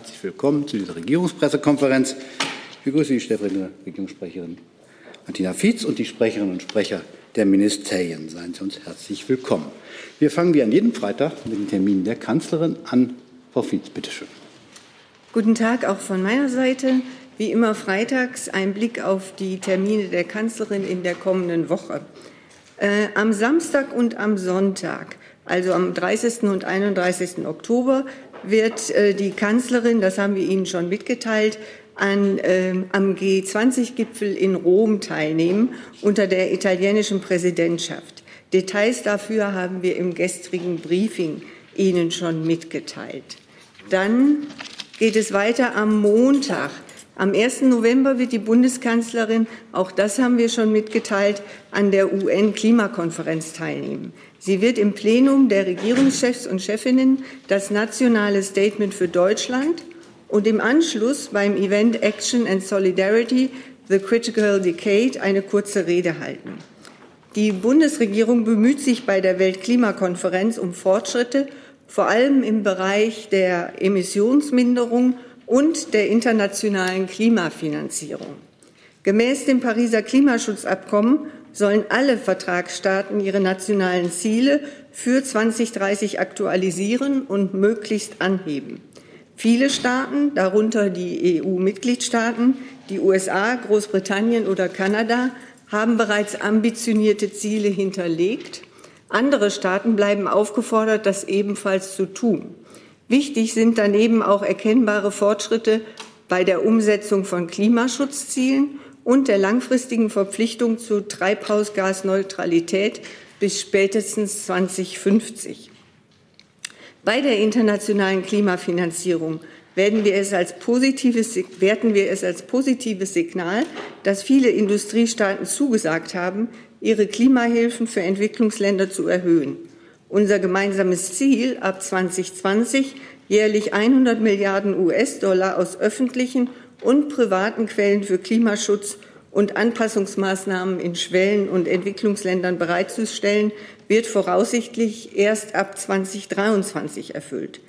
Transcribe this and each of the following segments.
herzlich willkommen zu dieser Regierungspressekonferenz. Ich begrüße die stellvertretende Regierungssprecherin Martina Fietz und die Sprecherinnen und Sprecher der Ministerien. Seien Sie uns herzlich willkommen. Wir fangen wie an jedem Freitag mit den Terminen der Kanzlerin an. Frau Fietz, bitteschön. Guten Tag auch von meiner Seite. Wie immer freitags ein Blick auf die Termine der Kanzlerin in der kommenden Woche. Äh, am Samstag und am Sonntag, also am 30. und 31. Oktober, wird äh, die Kanzlerin, das haben wir Ihnen schon mitgeteilt, an, äh, am G20-Gipfel in Rom teilnehmen unter der italienischen Präsidentschaft. Details dafür haben wir im gestrigen Briefing Ihnen schon mitgeteilt. Dann geht es weiter am Montag. Am 1. November wird die Bundeskanzlerin, auch das haben wir schon mitgeteilt, an der UN-Klimakonferenz teilnehmen. Sie wird im Plenum der Regierungschefs und Chefinnen das nationale Statement für Deutschland und im Anschluss beim Event Action and Solidarity The Critical Decade eine kurze Rede halten. Die Bundesregierung bemüht sich bei der Weltklimakonferenz um Fortschritte, vor allem im Bereich der Emissionsminderung und der internationalen Klimafinanzierung. Gemäß dem Pariser Klimaschutzabkommen sollen alle Vertragsstaaten ihre nationalen Ziele für 2030 aktualisieren und möglichst anheben. Viele Staaten, darunter die EU-Mitgliedstaaten, die USA, Großbritannien oder Kanada, haben bereits ambitionierte Ziele hinterlegt. Andere Staaten bleiben aufgefordert, das ebenfalls zu tun. Wichtig sind daneben auch erkennbare Fortschritte bei der Umsetzung von Klimaschutzzielen und der langfristigen Verpflichtung zur Treibhausgasneutralität bis spätestens 2050. Bei der internationalen Klimafinanzierung werden wir es als positives, werten wir es als positives Signal, dass viele Industriestaaten zugesagt haben, ihre Klimahilfen für Entwicklungsländer zu erhöhen. Unser gemeinsames Ziel ab 2020 jährlich 100 Milliarden US-Dollar aus öffentlichen und privaten Quellen für Klimaschutz und Anpassungsmaßnahmen in Schwellen- und Entwicklungsländern bereitzustellen, wird voraussichtlich erst ab 2023 erfüllt.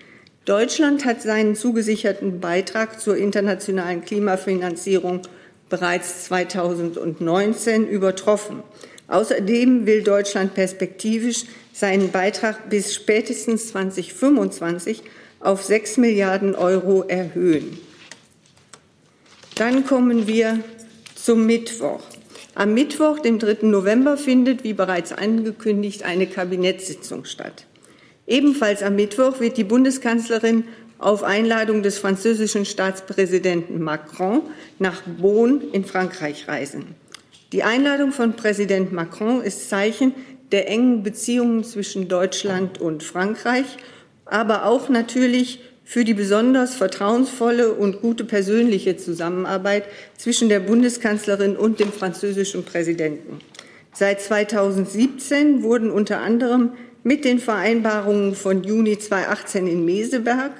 Deutschland hat seinen zugesicherten Beitrag zur internationalen Klimafinanzierung bereits 2019 übertroffen. Außerdem will Deutschland perspektivisch seinen Beitrag bis spätestens 2025 auf 6 Milliarden Euro erhöhen. Dann kommen wir zum Mittwoch. Am Mittwoch, dem 3. November, findet, wie bereits angekündigt, eine Kabinettssitzung statt. Ebenfalls am Mittwoch wird die Bundeskanzlerin auf Einladung des französischen Staatspräsidenten Macron nach Bonn in Frankreich reisen. Die Einladung von Präsident Macron ist Zeichen der engen Beziehungen zwischen Deutschland und Frankreich, aber auch natürlich für die besonders vertrauensvolle und gute persönliche Zusammenarbeit zwischen der Bundeskanzlerin und dem französischen Präsidenten. Seit 2017 wurden unter anderem mit den Vereinbarungen von Juni 2018 in Meseberg,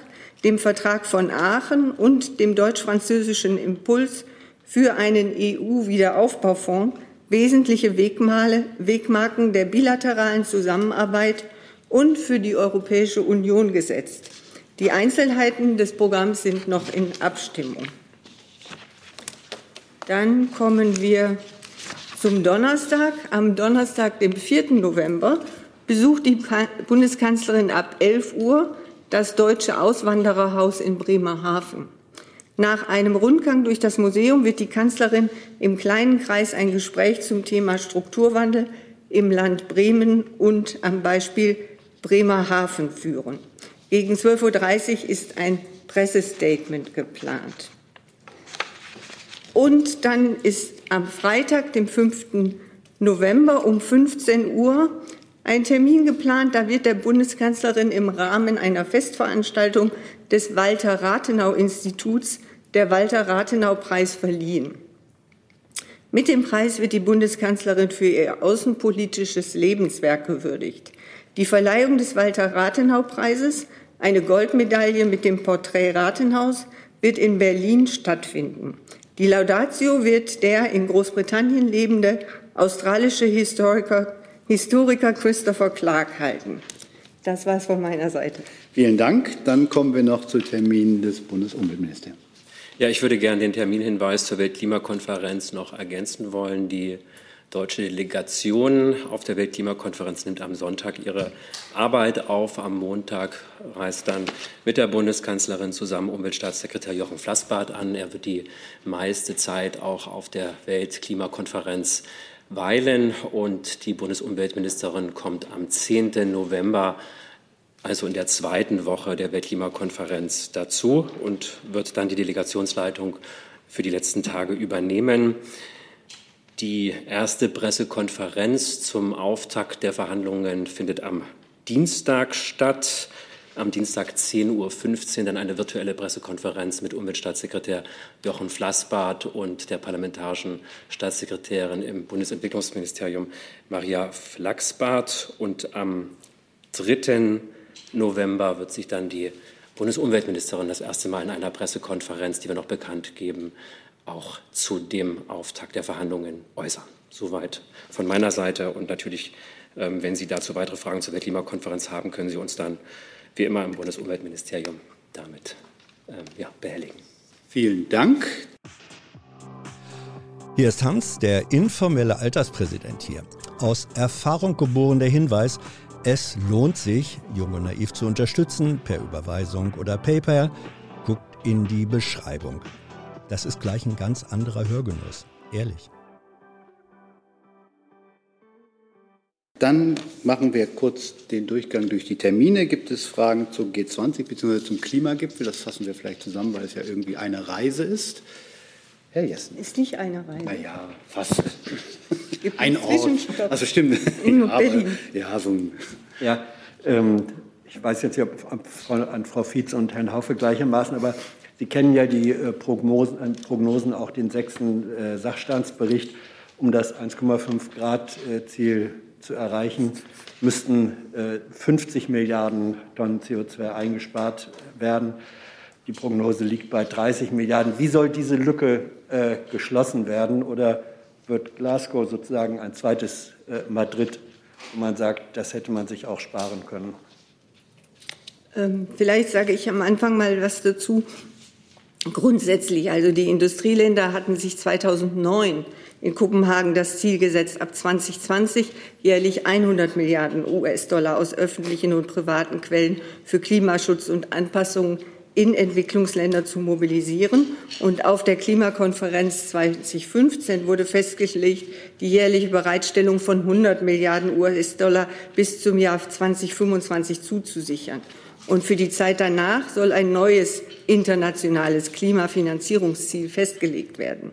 dem Vertrag von Aachen und dem deutsch-französischen Impuls für einen EU-Wiederaufbaufonds wesentliche Wegmale, Wegmarken der bilateralen Zusammenarbeit und für die Europäische Union gesetzt. Die Einzelheiten des Programms sind noch in Abstimmung. Dann kommen wir zum Donnerstag. Am Donnerstag, dem 4. November, besucht die Bundeskanzlerin ab 11 Uhr das Deutsche Auswandererhaus in Bremerhaven. Nach einem Rundgang durch das Museum wird die Kanzlerin im kleinen Kreis ein Gespräch zum Thema Strukturwandel im Land Bremen und am Beispiel Bremerhaven führen. Gegen 12.30 Uhr ist ein Pressestatement geplant. Und dann ist am Freitag, dem 5. November um 15 Uhr ein Termin geplant. Da wird der Bundeskanzlerin im Rahmen einer Festveranstaltung des Walter-Rathenau-Instituts der Walter-Rathenau-Preis verliehen. Mit dem Preis wird die Bundeskanzlerin für ihr außenpolitisches Lebenswerk gewürdigt. Die Verleihung des Walter-Rathenau-Preises, eine Goldmedaille mit dem Porträt Rathenhaus, wird in Berlin stattfinden. Die Laudatio wird der in Großbritannien lebende australische Historiker, Historiker Christopher Clark halten. Das war es von meiner Seite. Vielen Dank. Dann kommen wir noch zu Terminen des Bundesumweltministeriums. Ja, ich würde gerne den Terminhinweis zur Weltklimakonferenz noch ergänzen wollen. Die deutsche Delegation auf der Weltklimakonferenz nimmt am Sonntag ihre Arbeit auf. Am Montag reist dann mit der Bundeskanzlerin zusammen Umweltstaatssekretär Jochen Flassbart an. Er wird die meiste Zeit auch auf der Weltklimakonferenz weilen und die Bundesumweltministerin kommt am 10. November also in der zweiten Woche der Weltklimakonferenz dazu und wird dann die Delegationsleitung für die letzten Tage übernehmen. Die erste Pressekonferenz zum Auftakt der Verhandlungen findet am Dienstag statt. Am Dienstag 10.15 Uhr dann eine virtuelle Pressekonferenz mit Umweltstaatssekretär Jochen Flassbart und der parlamentarischen Staatssekretärin im Bundesentwicklungsministerium Maria Flachsbart. Und am 3. November wird sich dann die Bundesumweltministerin das erste Mal in einer Pressekonferenz, die wir noch bekannt geben, auch zu dem Auftakt der Verhandlungen äußern. Soweit von meiner Seite. Und natürlich, ähm, wenn Sie dazu weitere Fragen zur Weltklimakonferenz haben, können Sie uns dann wie immer im Bundesumweltministerium damit ähm, ja, behelligen. Vielen Dank. Hier ist Hans, der informelle Alterspräsident hier. Aus Erfahrung geboren der Hinweis, es lohnt sich, Jung und Naiv zu unterstützen, per Überweisung oder PayPal. Guckt in die Beschreibung. Das ist gleich ein ganz anderer Hörgenuss. Ehrlich. Dann machen wir kurz den Durchgang durch die Termine. Gibt es Fragen zum G20 bzw. zum Klimagipfel? Das fassen wir vielleicht zusammen, weil es ja irgendwie eine Reise ist. Herr Jessen. Ist nicht eine Reise. Naja, fast. Ein Ort. Also stimmt. In ja, Berlin. ja, so ein. Ja, ähm, ich weiß jetzt nicht, ob an Frau Fietz und Herrn Haufe gleichermaßen, aber Sie kennen ja die äh, Prognosen, äh, Prognosen, auch den sechsten äh, Sachstandsbericht. Um das 1,5 Grad äh, Ziel zu erreichen, müssten 50 äh, Milliarden Tonnen CO2 eingespart werden. Die Prognose liegt bei 30 Milliarden. Wie soll diese Lücke äh, geschlossen werden? Oder wird Glasgow sozusagen ein zweites äh, Madrid, wo man sagt, das hätte man sich auch sparen können? Ähm, vielleicht sage ich am Anfang mal was dazu. Grundsätzlich, also die Industrieländer hatten sich 2009 in Kopenhagen das Ziel gesetzt, ab 2020 jährlich 100 Milliarden US-Dollar aus öffentlichen und privaten Quellen für Klimaschutz und Anpassung in Entwicklungsländer zu mobilisieren. Und auf der Klimakonferenz 2015 wurde festgelegt, die jährliche Bereitstellung von 100 Milliarden US-Dollar bis zum Jahr 2025 zuzusichern. Und für die Zeit danach soll ein neues internationales Klimafinanzierungsziel festgelegt werden.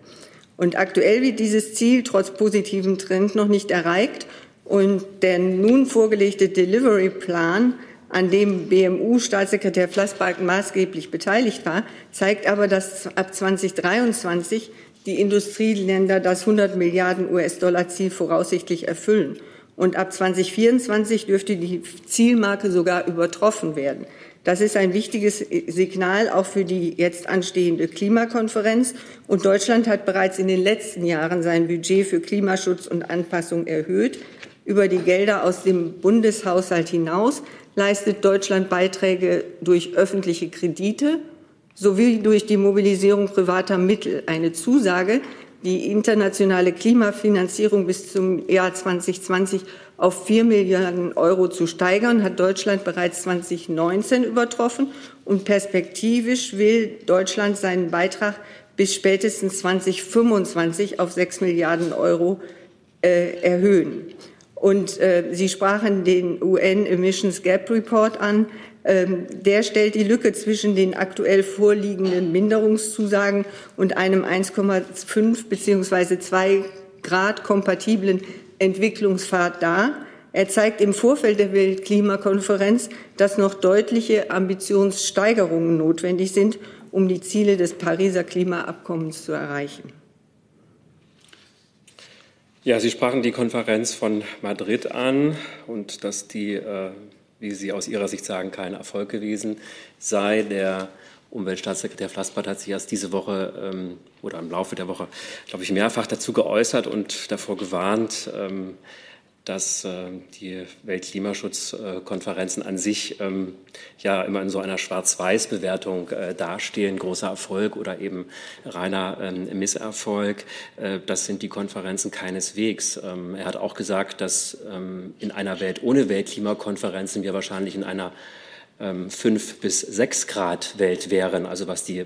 Und aktuell wird dieses Ziel trotz positivem Trend noch nicht erreicht. Und der nun vorgelegte Delivery Plan an dem BMU-Staatssekretär Flassbalken maßgeblich beteiligt war, zeigt aber, dass ab 2023 die Industrieländer das 100 Milliarden US-Dollar-Ziel voraussichtlich erfüllen. Und ab 2024 dürfte die Zielmarke sogar übertroffen werden. Das ist ein wichtiges Signal auch für die jetzt anstehende Klimakonferenz. Und Deutschland hat bereits in den letzten Jahren sein Budget für Klimaschutz und Anpassung erhöht. Über die Gelder aus dem Bundeshaushalt hinaus leistet Deutschland Beiträge durch öffentliche Kredite sowie durch die Mobilisierung privater Mittel. Eine Zusage, die internationale Klimafinanzierung bis zum Jahr 2020 auf 4 Milliarden Euro zu steigern, hat Deutschland bereits 2019 übertroffen und perspektivisch will Deutschland seinen Beitrag bis spätestens 2025 auf 6 Milliarden Euro äh, erhöhen. Und äh, Sie sprachen den UN Emissions Gap Report an. Ähm, der stellt die Lücke zwischen den aktuell vorliegenden Minderungszusagen und einem 1,5 bzw. 2 Grad kompatiblen Entwicklungspfad dar. Er zeigt im Vorfeld der Weltklimakonferenz, dass noch deutliche Ambitionssteigerungen notwendig sind, um die Ziele des Pariser Klimaabkommens zu erreichen. Ja, Sie sprachen die Konferenz von Madrid an und dass die, äh, wie Sie aus Ihrer Sicht sagen, kein Erfolg gewesen sei. Der Umweltstaatssekretär Flassbart hat sich erst diese Woche ähm, oder im Laufe der Woche, glaube ich, mehrfach dazu geäußert und davor gewarnt, ähm, dass äh, die Weltklimaschutzkonferenzen an sich ähm, ja immer in so einer Schwarz-Weiß-Bewertung äh, dastehen, großer Erfolg oder eben reiner ähm, Misserfolg. Äh, das sind die Konferenzen keineswegs. Ähm, er hat auch gesagt, dass in einer Welt ohne Weltklimakonferenzen wir wahrscheinlich in einer ähm, fünf bis sechs Grad Welt wären, also was die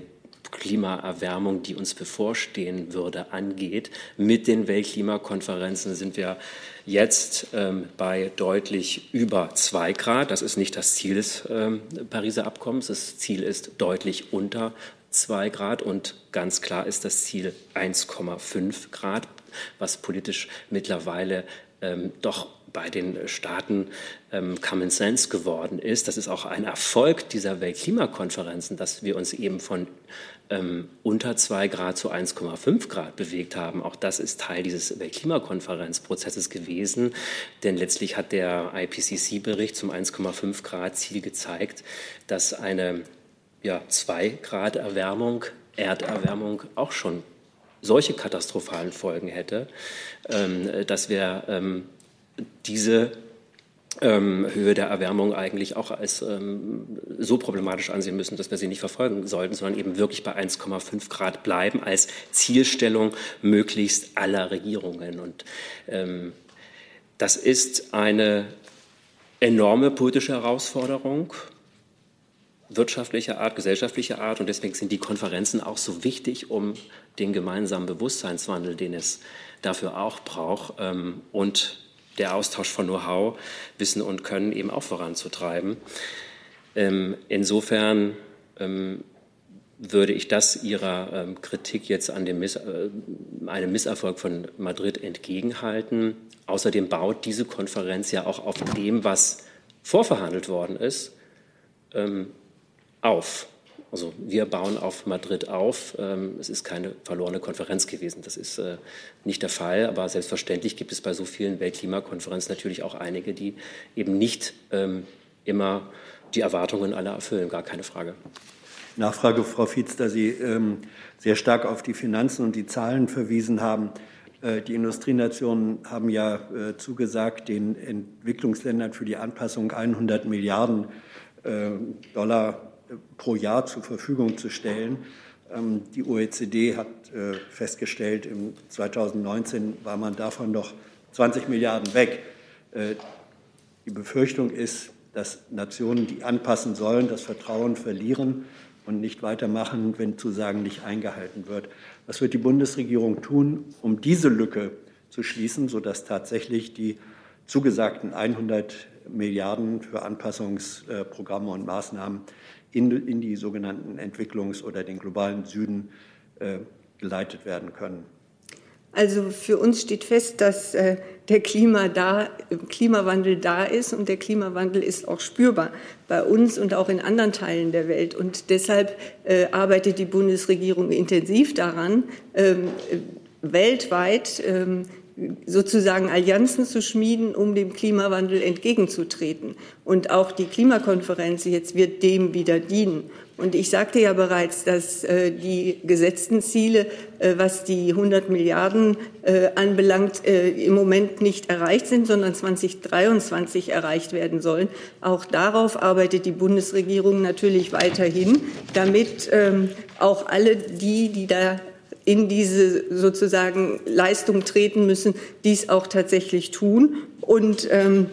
Klimaerwärmung, die uns bevorstehen würde, angeht. Mit den Weltklimakonferenzen sind wir jetzt ähm, bei deutlich über zwei Grad. Das ist nicht das Ziel des ähm, Pariser Abkommens. Das Ziel ist deutlich unter zwei Grad und ganz klar ist das Ziel 1,5 Grad, was politisch mittlerweile ähm, doch bei den Staaten ähm, Common Sense geworden ist. Das ist auch ein Erfolg dieser Weltklimakonferenzen, dass wir uns eben von ähm, unter 2 Grad zu 1,5 Grad bewegt haben. Auch das ist Teil dieses Weltklimakonferenzprozesses gewesen, denn letztlich hat der IPCC-Bericht zum 1,5 Grad Ziel gezeigt, dass eine ja, 2 Grad Erwärmung, Erderwärmung auch schon solche katastrophalen Folgen hätte, ähm, dass wir ähm, diese ähm, Höhe der Erwärmung eigentlich auch als ähm, so problematisch ansehen müssen, dass wir sie nicht verfolgen sollten, sondern eben wirklich bei 1,5 Grad bleiben als Zielstellung möglichst aller Regierungen. Und ähm, das ist eine enorme politische Herausforderung wirtschaftlicher Art, gesellschaftlicher Art. Und deswegen sind die Konferenzen auch so wichtig, um den gemeinsamen Bewusstseinswandel, den es dafür auch braucht, ähm, und der Austausch von Know-how, Wissen und Können eben auch voranzutreiben. Ähm, insofern ähm, würde ich das Ihrer ähm, Kritik jetzt an dem Miss, äh, einem Misserfolg von Madrid entgegenhalten. Außerdem baut diese Konferenz ja auch auf dem, was vorverhandelt worden ist, ähm, auf. Also wir bauen auf Madrid auf. Ähm, es ist keine verlorene Konferenz gewesen. Das ist äh, nicht der Fall. Aber selbstverständlich gibt es bei so vielen Weltklimakonferenzen natürlich auch einige, die eben nicht ähm, immer die Erwartungen aller erfüllen. Gar keine Frage. Nachfrage, Frau Fietz, da Sie ähm, sehr stark auf die Finanzen und die Zahlen verwiesen haben. Äh, die Industrienationen haben ja äh, zugesagt, den Entwicklungsländern für die Anpassung 100 Milliarden Dollar pro Jahr zur Verfügung zu stellen. Ähm, die OECD hat äh, festgestellt, im 2019 war man davon noch 20 Milliarden weg. Äh, die Befürchtung ist, dass Nationen, die anpassen sollen, das Vertrauen verlieren und nicht weitermachen, wenn Zusagen nicht eingehalten wird. Was wird die Bundesregierung tun, um diese Lücke zu schließen, sodass tatsächlich die zugesagten 100 Milliarden für Anpassungsprogramme und Maßnahmen in, in die sogenannten Entwicklungs- oder den globalen Süden äh, geleitet werden können. Also für uns steht fest, dass äh, der Klima da, Klimawandel da ist und der Klimawandel ist auch spürbar bei uns und auch in anderen Teilen der Welt. Und deshalb äh, arbeitet die Bundesregierung intensiv daran, ähm, weltweit ähm, sozusagen Allianzen zu schmieden, um dem Klimawandel entgegenzutreten. Und auch die Klimakonferenz jetzt wird dem wieder dienen. Und ich sagte ja bereits, dass äh, die gesetzten Ziele, äh, was die 100 Milliarden äh, anbelangt, äh, im Moment nicht erreicht sind, sondern 2023 erreicht werden sollen. Auch darauf arbeitet die Bundesregierung natürlich weiterhin, damit ähm, auch alle die, die da in diese sozusagen Leistung treten müssen, dies auch tatsächlich tun. Und ähm,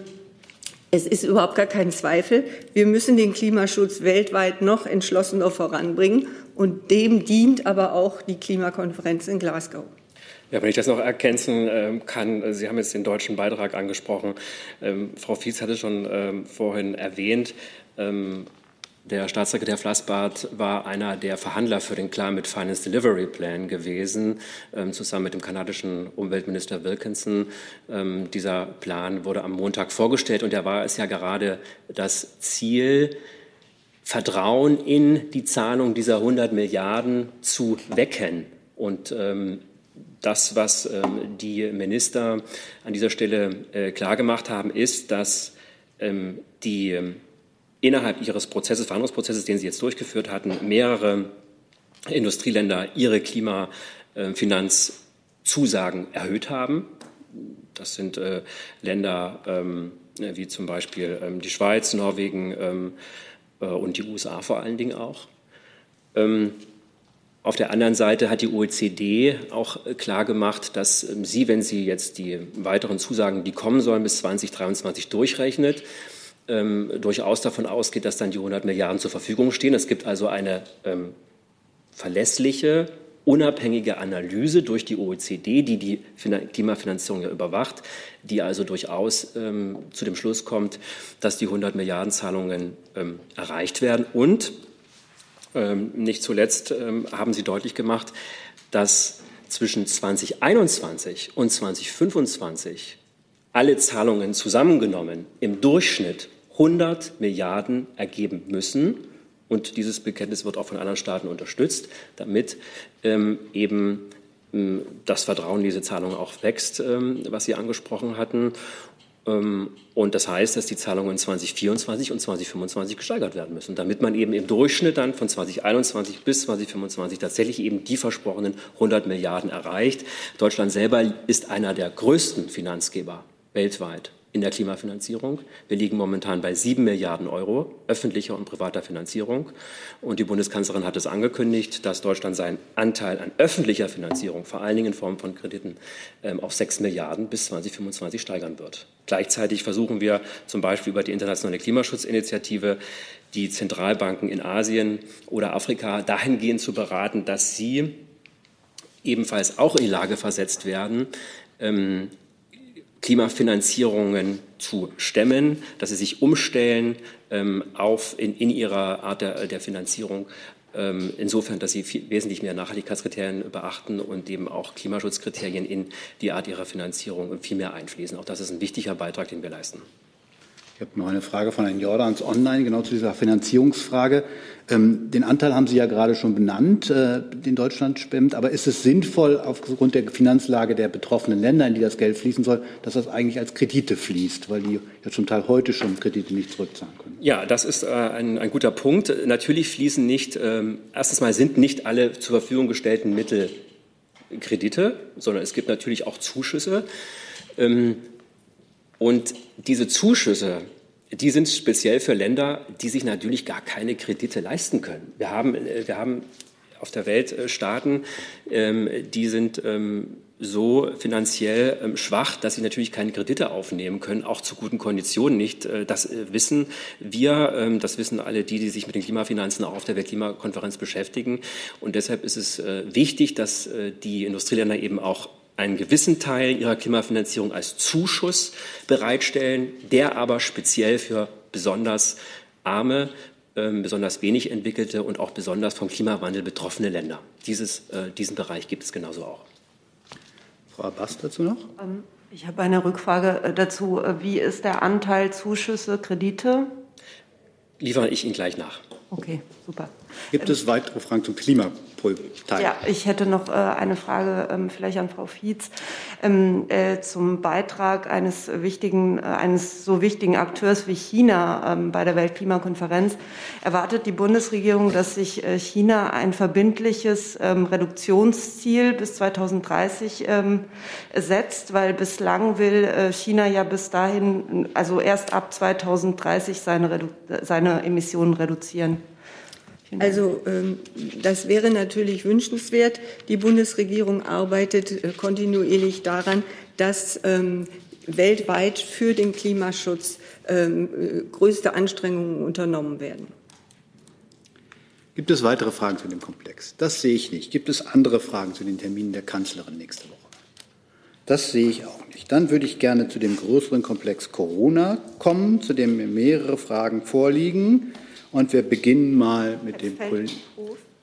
es ist überhaupt gar kein Zweifel, wir müssen den Klimaschutz weltweit noch entschlossener voranbringen. Und dem dient aber auch die Klimakonferenz in Glasgow. Ja, wenn ich das noch ergänzen ähm, kann, Sie haben jetzt den deutschen Beitrag angesprochen. Ähm, Frau Fietz hatte schon ähm, vorhin erwähnt, der Staatssekretär Flassbart war einer der Verhandler für den Climate Finance Delivery Plan gewesen, ähm, zusammen mit dem kanadischen Umweltminister Wilkinson. Ähm, dieser Plan wurde am Montag vorgestellt und er war es ja gerade das Ziel, Vertrauen in die Zahlung dieser 100 Milliarden zu wecken. Und ähm, das, was die Minister an dieser Stelle äh, klargemacht haben, ist, dass die innerhalb ihres Prozesses, Verhandlungsprozesses, den sie jetzt durchgeführt hatten, mehrere Industrieländer ihre Klimafinanzzusagen erhöht haben. Das sind äh, Länder ähm, wie zum Beispiel ähm, die Schweiz, Norwegen ähm, äh, und die USA vor allen Dingen auch. Auf der anderen Seite hat die OECD auch äh, klargemacht, dass sie, wenn sie jetzt die weiteren Zusagen, die kommen sollen, bis 2023 durchrechnet, ähm, durchaus davon ausgeht, dass dann die 100 Milliarden zur Verfügung stehen. Es gibt also eine ähm, verlässliche, unabhängige Analyse durch die OECD, die die Klimafinanzierung ja überwacht, die also durchaus ähm, zu dem Schluss kommt, dass die 100 Milliarden Zahlungen ähm, erreicht werden und ähm, nicht zuletzt ähm, haben Sie deutlich gemacht, dass zwischen 2021 und 2025 alle Zahlungen zusammengenommen im Durchschnitt 100 Milliarden ergeben müssen. Und dieses Bekenntnis wird auch von anderen Staaten unterstützt, damit ähm, eben ähm, das Vertrauen in diese Zahlungen auch wächst, ähm, was Sie angesprochen hatten. Ähm, und das heißt, dass die Zahlungen 2024 und 2025 gesteigert werden müssen, damit man eben im Durchschnitt dann von 2021 bis 2025 tatsächlich eben die versprochenen 100 Milliarden erreicht. Deutschland selber ist einer der größten Finanzgeber weltweit in der Klimafinanzierung. Wir liegen momentan bei sieben Milliarden Euro öffentlicher und privater Finanzierung. Und die Bundeskanzlerin hat es angekündigt, dass Deutschland seinen Anteil an öffentlicher Finanzierung, vor allen Dingen in Form von Krediten, ähm, auf sechs Milliarden bis 2025 steigern wird. Gleichzeitig versuchen wir zum Beispiel über die internationale Klimaschutzinitiative die Zentralbanken in Asien oder Afrika dahingehend zu beraten, dass sie ebenfalls auch in die Lage versetzt werden, ähm, Klimafinanzierungen zu stemmen, dass sie sich umstellen ähm, auf in, in, ihrer Art der, der Finanzierung. Ähm, insofern, dass sie viel, wesentlich mehr Nachhaltigkeitskriterien beachten und eben auch Klimaschutzkriterien in die Art ihrer Finanzierung viel mehr einfließen. Auch das ist ein wichtiger Beitrag, den wir leisten. Ich habe noch eine Frage von Herrn Jordans online, genau zu dieser Finanzierungsfrage. Ähm, den Anteil haben Sie ja gerade schon benannt, äh, den Deutschland stemmt. Aber ist es sinnvoll, aufgrund der Finanzlage der betroffenen Länder, in die das Geld fließen soll, dass das eigentlich als Kredite fließt, weil die ja zum Teil heute schon Kredite nicht zurückzahlen können? Ja, das ist äh, ein, ein, guter Punkt. Natürlich fließen nicht, ähm, erstens mal sind nicht alle zur Verfügung gestellten Mittel Kredite, sondern es gibt natürlich auch Zuschüsse. Ähm, und diese Zuschüsse, die sind speziell für Länder, die sich natürlich gar keine Kredite leisten können. Wir haben, äh, wir haben auf der Welt äh, Staaten, ähm, die sind ähm, so finanziell schwach, dass sie natürlich keine Kredite aufnehmen können, auch zu guten Konditionen nicht. Äh, das wissen wir, das wissen alle die, die sich mit den Klimafinanzen auch auf der Weltklimakonferenz beschäftigen. Und deshalb ist es wichtig, dass die Industrieländer eben auch einen gewissen Teil ihrer Klimafinanzierung als Zuschuss bereitstellen, der aber speziell für besonders arme, ähm, besonders wenig entwickelte und auch besonders vom Klimawandel betroffene Länder. Dieses, äh, diesen Bereich gibt es genauso auch. Frau Abbas dazu noch? Ähm, ich habe eine Rückfrage äh, dazu. Äh, wie ist der Anteil Zuschüsse, Kredite? Liefere ich Ihnen gleich nach. Okay, super. Gibt es weitere Fragen zum Ja, ich hätte noch äh, eine Frage ähm, vielleicht an Frau Fietz ähm, äh, zum Beitrag eines wichtigen, äh, eines so wichtigen Akteurs wie China ähm, bei der Weltklimakonferenz. Erwartet die Bundesregierung, dass sich äh, China ein verbindliches ähm, Reduktionsziel bis 2030 ähm, setzt, weil bislang will äh, China ja bis dahin, also erst ab 2030 seine, seine Emissionen reduzieren? Also ähm, das wäre natürlich wünschenswert. Die Bundesregierung arbeitet äh, kontinuierlich daran, dass ähm, weltweit für den Klimaschutz ähm, äh, größte Anstrengungen unternommen werden. Gibt es weitere Fragen zu dem Komplex? Das sehe ich nicht. Gibt es andere Fragen zu den Terminen der Kanzlerin nächste Woche? Das sehe ich auch nicht. Dann würde ich gerne zu dem größeren Komplex Corona kommen, zu dem mir mehrere Fragen vorliegen. Und wir beginnen mal mit dem Kollegen.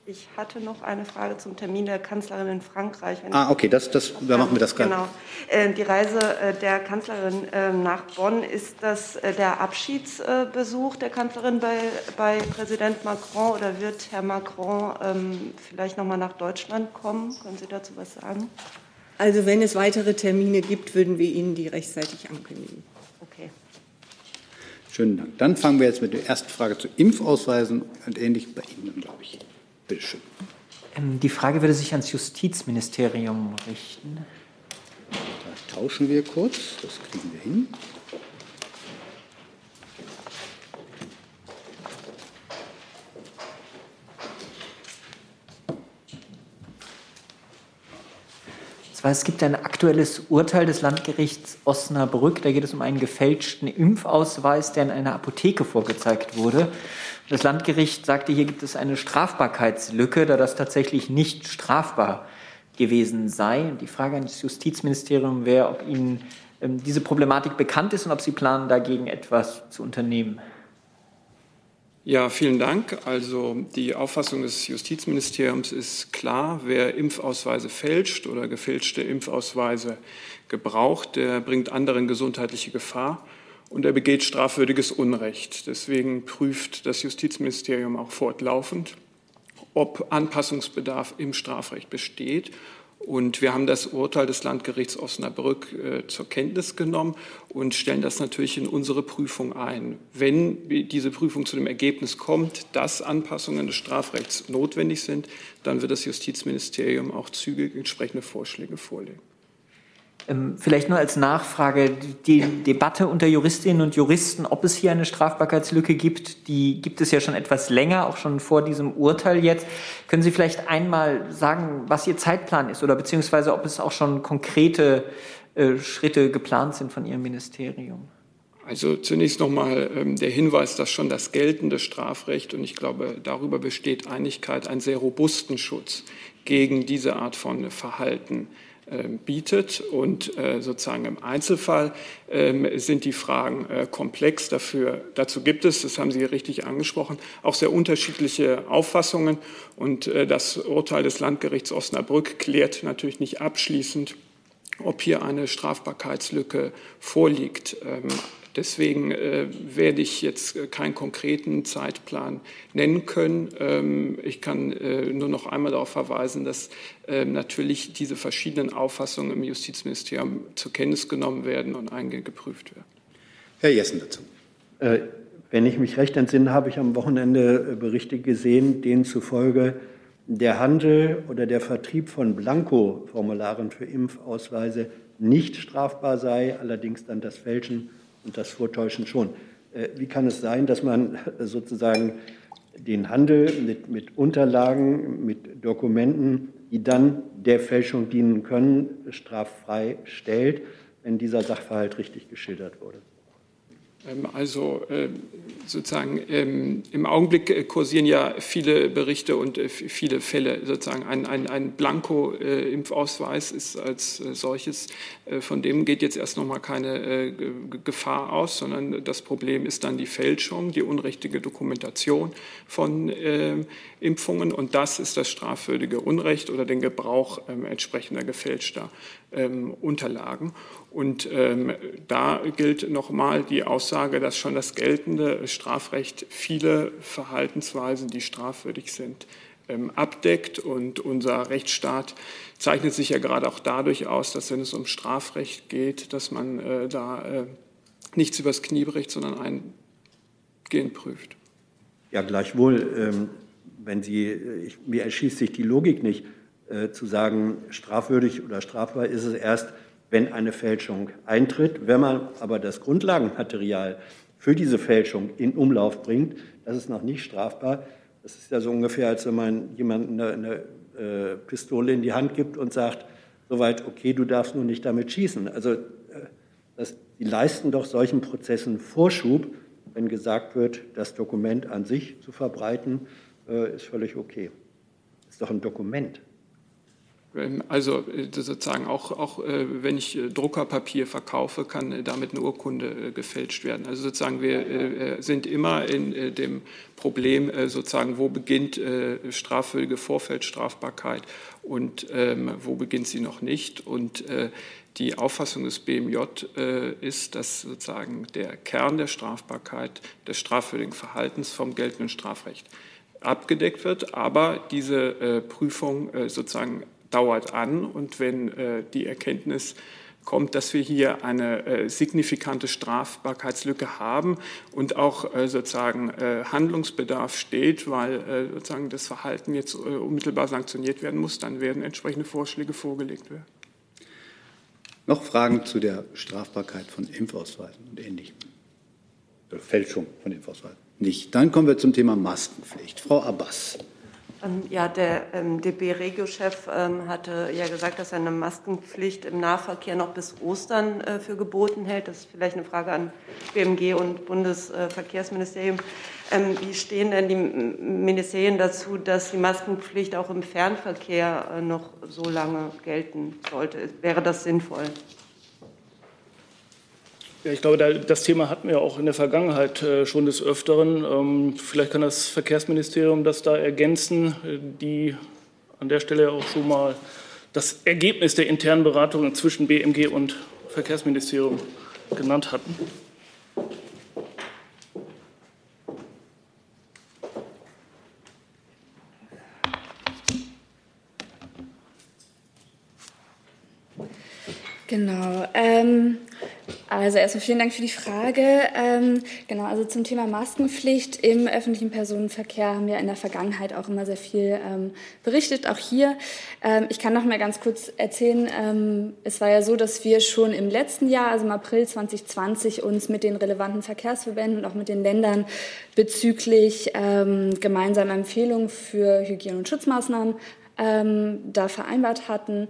Ich hatte noch eine Frage zum Termin der Kanzlerin in Frankreich. ah, okay, das, das, da machen wir das. Genau. Äh, die Reise äh, der Kanzlerin ähm, nach Bonn, ist das äh, der Abschiedsbesuch der Kanzlerin bei, bei Präsident Macron oder wird Herr Macron ähm, vielleicht noch mal nach Deutschland kommen? Können Sie dazu was sagen? Also wenn es weitere Termine gibt, würden wir Ihnen die rechtzeitig ankündigen. Schönen Dank. Dann fangen wir jetzt mit der ersten Frage zu Impfausweisen und ähnlich bei Ihnen, glaube ich. Bitte schön. Ähm, die Frage würde sich ans Justizministerium richten. Da tauschen wir kurz. Das kriegen wir hin. Zwar, es gibt ein aktuelles Urteil des Landgerichts Osnabrück. Da geht es um einen gefälschten Impfausweis, der in einer Apotheke vorgezeigt wurde. Das Landgericht sagte, hier gibt es eine Strafbarkeitslücke, da das tatsächlich nicht strafbar gewesen sei. Die Frage an das Justizministerium wäre, ob Ihnen ähm, diese Problematik bekannt ist und ob Sie planen, dagegen etwas zu unternehmen. Ja, vielen Dank. Also die Auffassung des Justizministeriums ist klar, wer Impfausweise fälscht oder gefälschte Impfausweise gebraucht, der bringt anderen gesundheitliche Gefahr und er begeht strafwürdiges Unrecht. Deswegen prüft das Justizministerium auch fortlaufend, ob Anpassungsbedarf im Strafrecht besteht und wir haben das Urteil des Landgerichts Osnabrück äh, zur Kenntnis genommen und stellen das natürlich in unsere Prüfung ein. Wenn diese Prüfung zu dem Ergebnis kommt, dass Anpassungen des Strafrechts notwendig sind, dann wird das Justizministerium auch zügig entsprechende Vorschläge vorlegen. Ähm, vielleicht nur als Nachfrage, die Debatte unter Juristinnen und Juristen, ob es hier eine Strafbarkeitslücke gibt, die gibt es ja schon etwas länger, auch schon vor diesem Urteil jetzt. Können Sie vielleicht einmal sagen, was Ihr Zeitplan ist oder beziehungsweise ob es auch schon konkrete äh, Schritte geplant sind von Ihrem Ministerium? Also zunächst nochmal ähm, der Hinweis, dass schon das geltende Strafrecht, und ich glaube, darüber besteht Einigkeit, einen sehr robusten Schutz gegen diese Art von Verhalten ähm, bietet. Und äh, sozusagen im Einzelfall ähm, sind die Fragen äh, komplex. Dafür, dazu gibt es, das haben Sie richtig angesprochen, auch sehr unterschiedliche Auffassungen. Und äh, das Urteil des Landgerichts Osnabrück klärt natürlich nicht abschließend, ob hier eine Strafbarkeitslücke vorliegt. Deswegen äh, werde ich jetzt äh, keinen konkreten Zeitplan nennen können. Ähm, ich kann äh, nur noch einmal darauf verweisen, dass äh, natürlich diese verschiedenen Auffassungen im Justizministerium zur Kenntnis genommen werden und eingehend geprüft werden. Herr Jessen dazu. Äh, wenn ich mich recht entsinne, habe ich am Wochenende äh, Berichte gesehen, denen zufolge der Handel oder der Vertrieb von Blanko-Formularen für Impfausweise nicht strafbar sei, allerdings dann das Fälschen und das Vortäuschen schon. Äh, wie kann es sein, dass man sozusagen den Handel mit, mit Unterlagen, mit Dokumenten, die dann der Fälschung dienen können, straffrei stellt, wenn dieser Sachverhalt richtig geschildert wurde? Ähm, also ähm, sozusagen ähm, im Augenblick äh, kursieren ja viele Berichte und äh, viele Fälle. Sozusagen ein, ein, ein Blanko-Impfausweis ist als äh, solches, von dem geht jetzt erst noch mal keine Gefahr aus, sondern das Problem ist dann die Fälschung, die unrichtige Dokumentation von Impfungen und das ist das strafwürdige Unrecht oder den Gebrauch entsprechender gefälschter Unterlagen. Und ähm, da gilt nochmal die Aussage, dass schon das geltende Strafrecht viele Verhaltensweisen, die strafwürdig sind, ähm, abdeckt. Und unser Rechtsstaat zeichnet sich ja gerade auch dadurch aus, dass wenn es um Strafrecht geht, dass man äh, da äh, nichts übers Knie bricht, sondern eingehend prüft. Ja, gleichwohl, ähm, wenn Sie, äh, ich, mir erschließt sich die Logik nicht, zu sagen, strafwürdig oder strafbar ist es erst, wenn eine Fälschung eintritt. Wenn man aber das Grundlagenmaterial für diese Fälschung in Umlauf bringt, das ist noch nicht strafbar. Das ist ja so ungefähr, als wenn man jemandem eine, eine äh, Pistole in die Hand gibt und sagt, soweit, okay, du darfst nur nicht damit schießen. Also äh, das, die leisten doch solchen Prozessen Vorschub, wenn gesagt wird, das Dokument an sich zu verbreiten, äh, ist völlig okay. Ist doch ein Dokument. Ähm, also äh, sozusagen auch, auch äh, wenn ich äh, Druckerpapier verkaufe, kann damit eine Urkunde gefälscht werden. Also sozusagen wir sind immer in dem Problem sozusagen, wo beginnt strafwürdige Vorfeldstrafbarkeit und ähm, wo beginnt sie noch nicht. Und die Auffassung des BMJ ist, dass sozusagen der Kern der Strafbarkeit des strafwürdigen Verhaltens vom geltenden Strafrecht abgedeckt wird, aber diese Prüfung sozusagen dauert an. Und wenn äh, die Erkenntnis kommt, dass wir hier eine äh, signifikante Strafbarkeitslücke haben und auch äh, sozusagen äh, Handlungsbedarf steht, weil äh, sozusagen das Verhalten jetzt äh, unmittelbar sanktioniert werden muss, dann werden entsprechende Vorschläge vorgelegt werden. Noch Fragen zu der Strafbarkeit von Impfausweisen und Ähnlichem? Fälschung von Impfausweisen? Nicht. Dann kommen wir zum Thema Maskenpflicht. Frau Abbas. Ähm, ja, der ähm, DB-Regio-Chef ähm, hatte ja gesagt, dass er eine Maskenpflicht im Nahverkehr noch bis Ostern äh, für geboten hält. Das ist vielleicht eine Frage an BMG und Bundesverkehrsministerium. Ähm, wie stehen denn die Ministerien dazu, dass die Maskenpflicht auch im Fernverkehr äh, noch so lange gelten sollte? Wäre das sinnvoll? Ja, ich glaube, das Thema hatten wir auch in der Vergangenheit äh, schon des Öfteren. Ähm, vielleicht kann das Verkehrsministerium das da ergänzen, äh, die an der Stelle auch schon mal das Ergebnis der internen Beratungen zwischen BMG und Verkehrsministerium genannt hatten. Genau. Ähm, also erstmal vielen Dank für die Frage. Ähm, genau, also zum Thema Maskenpflicht im öffentlichen Personenverkehr haben wir in der Vergangenheit auch immer sehr viel ähm, berichtet, auch hier. Ähm, ich kann noch mal ganz kurz erzählen, ähm, es war ja so, dass wir schon im letzten Jahr, also im April 2020, uns mit den relevanten Verkehrsverbänden und auch mit den Ländern bezüglich ähm, gemeinsamer Empfehlungen für Hygiene- und Schutzmaßnahmen ähm, da vereinbart hatten.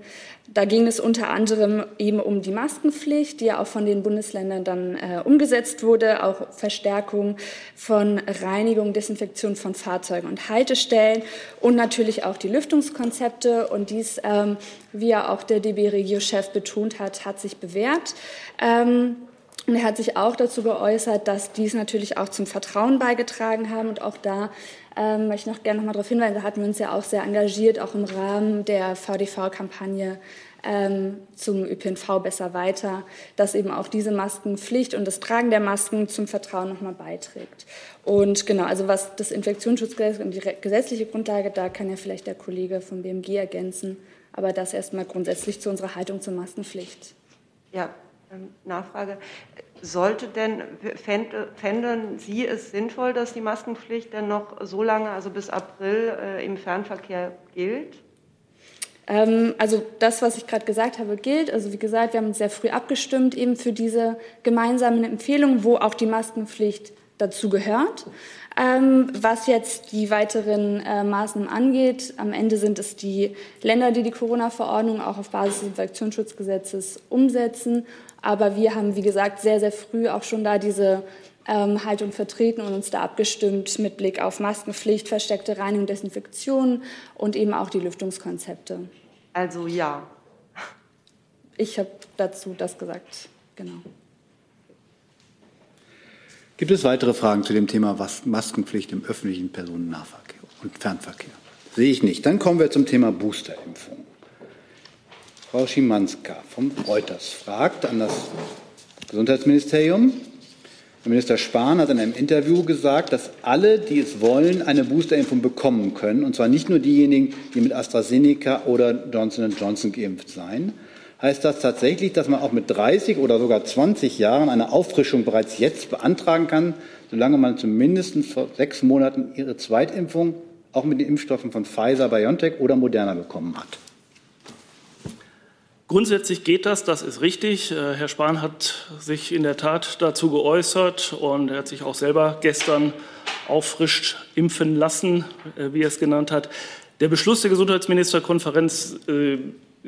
Da ging es unter anderem eben um die Maskenpflicht, die ja auch von den Bundesländern dann äh, umgesetzt wurde, auch Verstärkung von Reinigung, Desinfektion von Fahrzeugen und Haltestellen und natürlich auch die Lüftungskonzepte. Und dies, ähm, wie ja auch der DB-Regio-Chef betont hat, hat sich bewährt. Ähm, und er hat sich auch dazu geäußert, dass dies natürlich auch zum Vertrauen beigetragen haben und auch da ähm, möchte ich noch gerne noch mal darauf hinweisen, da hatten wir uns ja auch sehr engagiert, auch im Rahmen der VDV-Kampagne ähm, zum ÖPNV besser weiter, dass eben auch diese Maskenpflicht und das Tragen der Masken zum Vertrauen nochmal beiträgt. Und genau, also was das Infektionsschutzgesetz und die gesetzliche Grundlage, da kann ja vielleicht der Kollege vom BMG ergänzen, aber das erstmal grundsätzlich zu unserer Haltung zur Maskenpflicht. Ja, Nachfrage. Sollte denn, fänden Sie es sinnvoll, dass die Maskenpflicht denn noch so lange, also bis April, äh, im Fernverkehr gilt? Ähm, also das, was ich gerade gesagt habe, gilt. Also wie gesagt, wir haben uns sehr früh abgestimmt eben für diese gemeinsamen Empfehlungen, wo auch die Maskenpflicht dazu gehört. Ähm, was jetzt die weiteren äh, Maßnahmen angeht, am Ende sind es die Länder, die die Corona-Verordnung auch auf Basis des Infektionsschutzgesetzes umsetzen. Aber wir haben, wie gesagt, sehr, sehr früh auch schon da diese ähm, Haltung vertreten und uns da abgestimmt mit Blick auf Maskenpflicht, versteckte Reinigung, Desinfektion und eben auch die Lüftungskonzepte. Also ja. Ich habe dazu das gesagt, genau. Gibt es weitere Fragen zu dem Thema Maskenpflicht im öffentlichen Personennahverkehr und Fernverkehr? Sehe ich nicht. Dann kommen wir zum Thema Boosterimpfung. Frau Schimanska vom Reuters fragt an das Gesundheitsministerium. Minister Spahn hat in einem Interview gesagt, dass alle, die es wollen, eine Boosterimpfung bekommen können. Und zwar nicht nur diejenigen, die mit AstraZeneca oder Johnson Johnson geimpft seien. Heißt das tatsächlich, dass man auch mit 30 oder sogar 20 Jahren eine Auffrischung bereits jetzt beantragen kann, solange man zumindest vor sechs Monaten ihre Zweitimpfung auch mit den Impfstoffen von Pfizer, BioNTech oder Moderna bekommen hat? Grundsätzlich geht das, das ist richtig. Äh, Herr Spahn hat sich in der Tat dazu geäußert und er hat sich auch selber gestern auffrischt impfen lassen, äh, wie er es genannt hat. Der Beschluss der Gesundheitsministerkonferenz äh,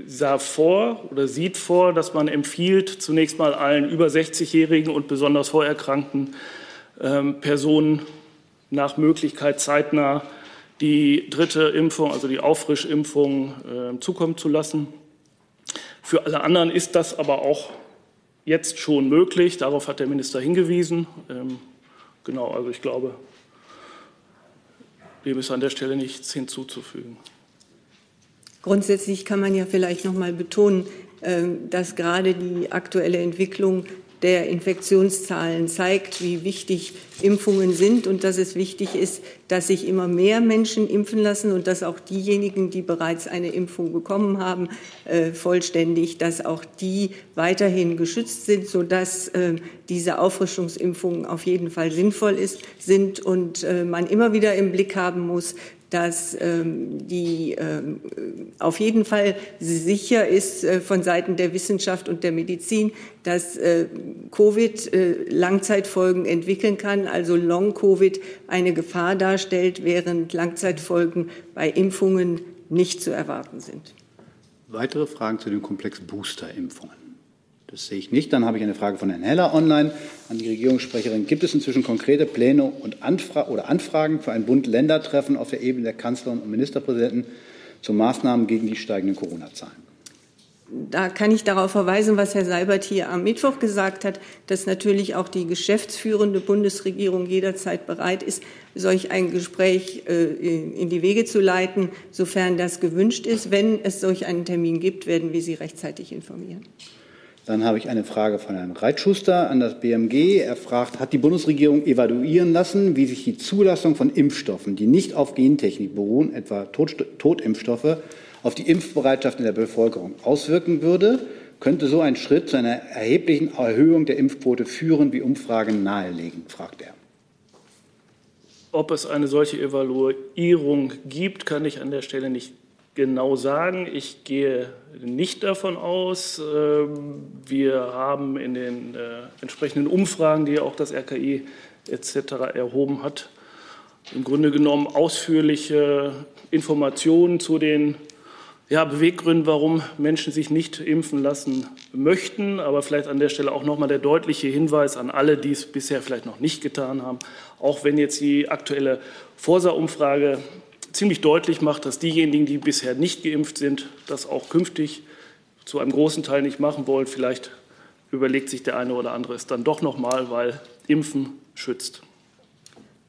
sah vor oder sieht vor, dass man empfiehlt, zunächst mal allen über 60-Jährigen und besonders vorerkrankten ähm, Personen nach Möglichkeit zeitnah die dritte Impfung, also die Auffrischimpfung, zukommen zu lassen. Für alle anderen ist das aber auch jetzt schon möglich. Darauf hat der Minister hingewiesen. Ähm, genau, also ich glaube, dem ist an der Stelle nichts hinzuzufügen. Grundsätzlich kann man ja vielleicht noch mal betonen, ähm, dass gerade die aktuelle Entwicklung der Infektionszahlen zeigt, wie wichtig Impfungen sind und dass es wichtig ist, dass sich immer mehr Menschen impfen lassen und dass auch diejenigen, die bereits eine Impfung bekommen haben, äh, vollständig, dass auch die weiterhin geschützt sind, sodass äh, diese Auffrischungsimpfungen auf jeden Fall sinnvoll ist, sind und äh, man immer wieder im Blick haben muss, dass ähm, die ähm, auf jeden Fall sicher ist äh, von Seiten der Wissenschaft und der Medizin, dass äh, Covid äh, Langzeitfolgen entwickeln kann, also Long-Covid eine Gefahr darstellt, während Langzeitfolgen bei Impfungen nicht zu erwarten sind. Weitere Fragen zu dem Komplex Booster-Impfungen? Das sehe ich nicht. Dann habe ich eine Frage von Herrn Heller online an die Regierungssprecherin. Gibt es inzwischen konkrete Pläne und Anfra oder Anfragen für ein Bund-Länder-Treffen auf der Ebene der Kanzlerin und Ministerpräsidenten zu Maßnahmen gegen die steigenden Corona-Zahlen? Da kann ich darauf verweisen, was Herr Seibert hier am Mittwoch gesagt hat, dass natürlich auch die geschäftsführende Bundesregierung jederzeit bereit ist, solch ein Gespräch äh, in die Wege zu leiten, sofern das gewünscht ist. Wenn es solch einen Termin gibt, werden wir Sie rechtzeitig informieren. Dann habe ich eine Frage von Herrn Reitschuster an das BMG. Er fragt, hat die Bundesregierung evaluieren lassen, wie sich die Zulassung von Impfstoffen, die nicht auf Gentechnik beruhen, etwa Totimpfstoffe, auf die Impfbereitschaft in der Bevölkerung auswirken würde? Könnte so ein Schritt zu einer erheblichen Erhöhung der Impfquote führen, wie Umfragen nahelegen, fragt er. Ob es eine solche Evaluierung gibt, kann ich an der Stelle nicht genau sagen. Ich gehe nicht davon aus. Ähm, wir haben in den äh, entsprechenden Umfragen, die auch das RKI etc. erhoben hat, im Grunde genommen ausführliche Informationen zu den ja, Beweggründen, warum Menschen sich nicht impfen lassen möchten. Aber vielleicht an der Stelle auch noch mal der deutliche Hinweis an alle, die es bisher vielleicht noch nicht getan haben. Auch wenn jetzt die aktuelle Forsa-Umfrage ziemlich deutlich macht, dass diejenigen, die bisher nicht geimpft sind, das auch künftig zu einem großen Teil nicht machen wollen. Vielleicht überlegt sich der eine oder andere es dann doch noch mal, weil Impfen schützt.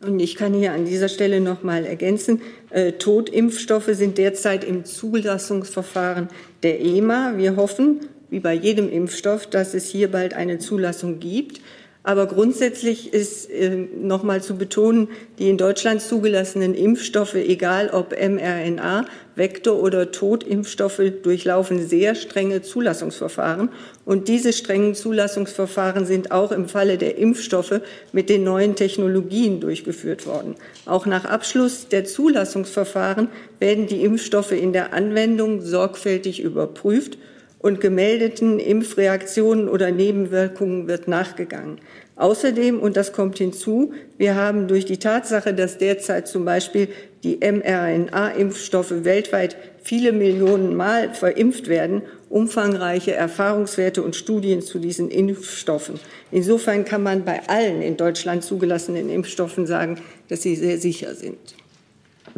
Und ich kann hier an dieser Stelle noch mal ergänzen, äh, Totimpfstoffe sind derzeit im Zulassungsverfahren der EMA. Wir hoffen, wie bei jedem Impfstoff, dass es hier bald eine Zulassung gibt. Aber grundsätzlich ist äh, noch mal zu betonen, die in Deutschland zugelassenen Impfstoffe, egal ob mRNA, Vektor- oder Totimpfstoffe, durchlaufen sehr strenge Zulassungsverfahren. Und diese strengen Zulassungsverfahren sind auch im Falle der Impfstoffe mit den neuen Technologien durchgeführt worden. Auch nach Abschluss der Zulassungsverfahren werden die Impfstoffe in der Anwendung sorgfältig überprüft und gemeldeten Impfreaktionen oder Nebenwirkungen wird nachgegangen. Außerdem, und das kommt hinzu, wir haben durch die Tatsache, dass derzeit zum Beispiel die mRNA-Impfstoffe weltweit viele Millionen Mal verimpft werden, umfangreiche Erfahrungswerte und Studien zu diesen Impfstoffen. Insofern kann man bei allen in Deutschland zugelassenen Impfstoffen sagen, dass sie sehr sicher sind.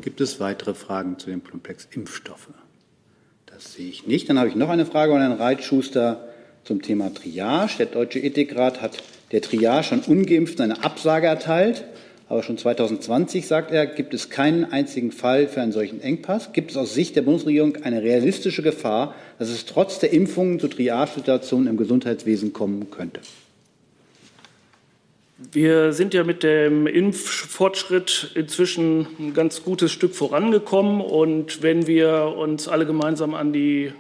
Gibt es weitere Fragen zu dem Komplex Impfstoffe? Das sehe ich nicht. Dann habe ich noch eine Frage von Herrn Reitschuster zum Thema Triage. Der Deutsche Ethikrat hat der Triage schon ungeimpften eine Absage erteilt. Aber schon 2020, sagt er, gibt es keinen einzigen Fall für einen solchen Engpass. Gibt es aus Sicht der Bundesregierung eine realistische Gefahr, dass es trotz der Impfungen zu Triage-Situationen im Gesundheitswesen kommen könnte? Wir sind ja mit dem Impffortschritt inzwischen ein ganz gutes Stück vorangekommen. Und wenn wir uns alle gemeinsam an die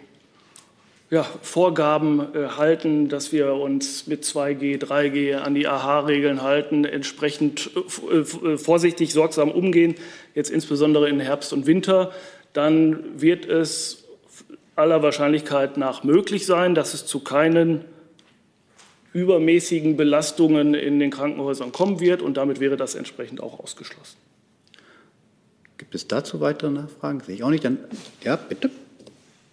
ja, Vorgaben äh, halten, dass wir uns mit 2G, 3G an die AHA-Regeln halten, entsprechend äh, äh, vorsichtig, sorgsam umgehen, jetzt insbesondere in Herbst und Winter, dann wird es aller Wahrscheinlichkeit nach möglich sein, dass es zu keinen übermäßigen Belastungen in den Krankenhäusern kommen wird. Und damit wäre das entsprechend auch ausgeschlossen. Gibt es dazu weitere Nachfragen? Sehe ich auch nicht. Dann, ja, bitte.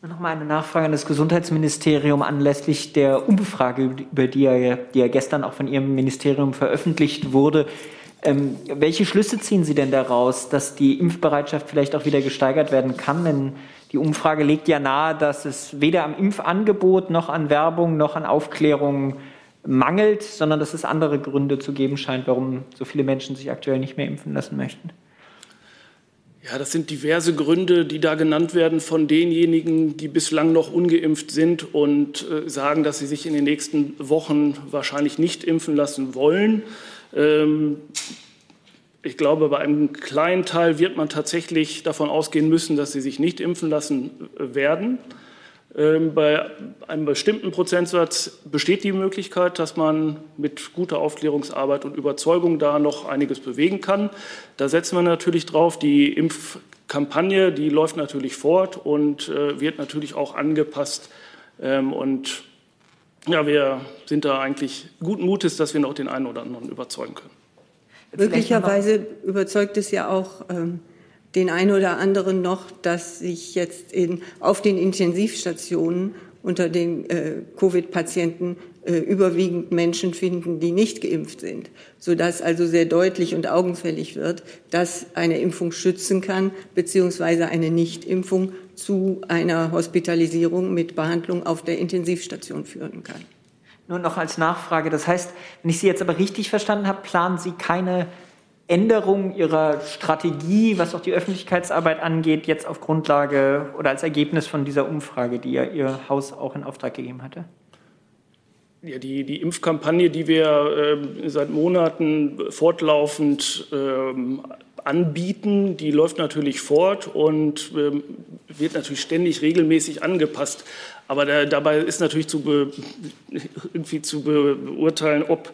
Noch mal eine Nachfrage an das Gesundheitsministerium anlässlich der Umfrage, über die ja, die ja gestern auch von Ihrem Ministerium veröffentlicht wurde. Ähm, welche Schlüsse ziehen Sie denn daraus, dass die Impfbereitschaft vielleicht auch wieder gesteigert werden kann? Denn die Umfrage legt ja nahe, dass es weder am Impfangebot noch an Werbung noch an Aufklärung mangelt, sondern dass es andere Gründe zu geben scheint, warum so viele Menschen sich aktuell nicht mehr impfen lassen möchten? Ja, das sind diverse Gründe, die da genannt werden von denjenigen, die bislang noch ungeimpft sind und äh, sagen, dass sie sich in den nächsten Wochen wahrscheinlich nicht impfen lassen wollen. Ähm, ich glaube, bei einem kleinen Teil wird man tatsächlich davon ausgehen müssen, dass sie sich nicht impfen lassen äh, werden. Ähm, bei einem bestimmten Prozentsatz besteht die Möglichkeit, dass man mit guter Aufklärungsarbeit und Überzeugung da noch einiges bewegen kann. Da setzen wir natürlich drauf. Die Impf Kampagne, die läuft natürlich fort und äh, wird natürlich auch angepasst. Ähm, und ja, wir sind da eigentlich guten Mutes, dass wir noch den einen oder anderen überzeugen können. Möglicherweise überzeugt es ja auch ähm, den einen oder anderen noch, dass sich jetzt in, auf den Intensivstationen unter den äh, Covid-Patienten äh, überwiegend Menschen finden, die nicht geimpft sind, sodass also sehr deutlich und augenfällig wird, dass eine Impfung schützen kann, beziehungsweise eine Nichtimpfung zu einer Hospitalisierung mit Behandlung auf der Intensivstation führen kann. Nur noch als Nachfrage, das heißt, wenn ich Sie jetzt aber richtig verstanden habe, planen Sie keine Änderung Ihrer Strategie, was auch die Öffentlichkeitsarbeit angeht, jetzt auf Grundlage oder als Ergebnis von dieser Umfrage, die ja Ihr Haus auch in Auftrag gegeben hatte? Ja, die, die Impfkampagne, die wir äh, seit Monaten fortlaufend äh, anbieten, die läuft natürlich fort und äh, wird natürlich ständig regelmäßig angepasst. Aber da, dabei ist natürlich zu be, irgendwie zu beurteilen, ob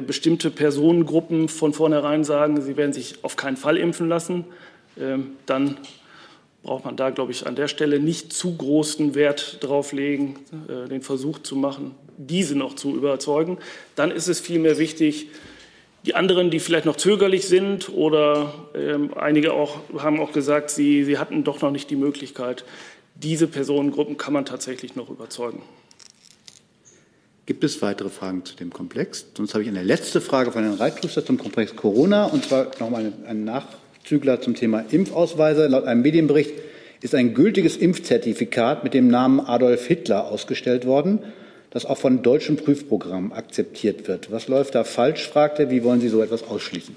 bestimmte Personengruppen von vornherein sagen, sie werden sich auf keinen Fall impfen lassen, ähm, dann braucht man da, glaube ich, an der Stelle nicht zu großen Wert drauf legen, äh, den Versuch zu machen, diese noch zu überzeugen. Dann ist es vielmehr wichtig, die anderen, die vielleicht noch zögerlich sind oder ähm, einige auch, haben auch gesagt, sie, sie hatten doch noch nicht die Möglichkeit, diese Personengruppen kann man tatsächlich noch überzeugen. Gibt es weitere Fragen zu dem Komplex? Sonst habe ich eine letzte Frage von Herrn Reitschuster zum Komplex Corona, und zwar nochmal ein Nachzügler zum Thema Impfausweise. Laut einem Medienbericht ist ein gültiges Impfzertifikat mit dem Namen Adolf Hitler ausgestellt worden, das auch von deutschen Prüfprogrammen akzeptiert wird. Was läuft da falsch, fragt er. Wie wollen Sie so etwas ausschließen?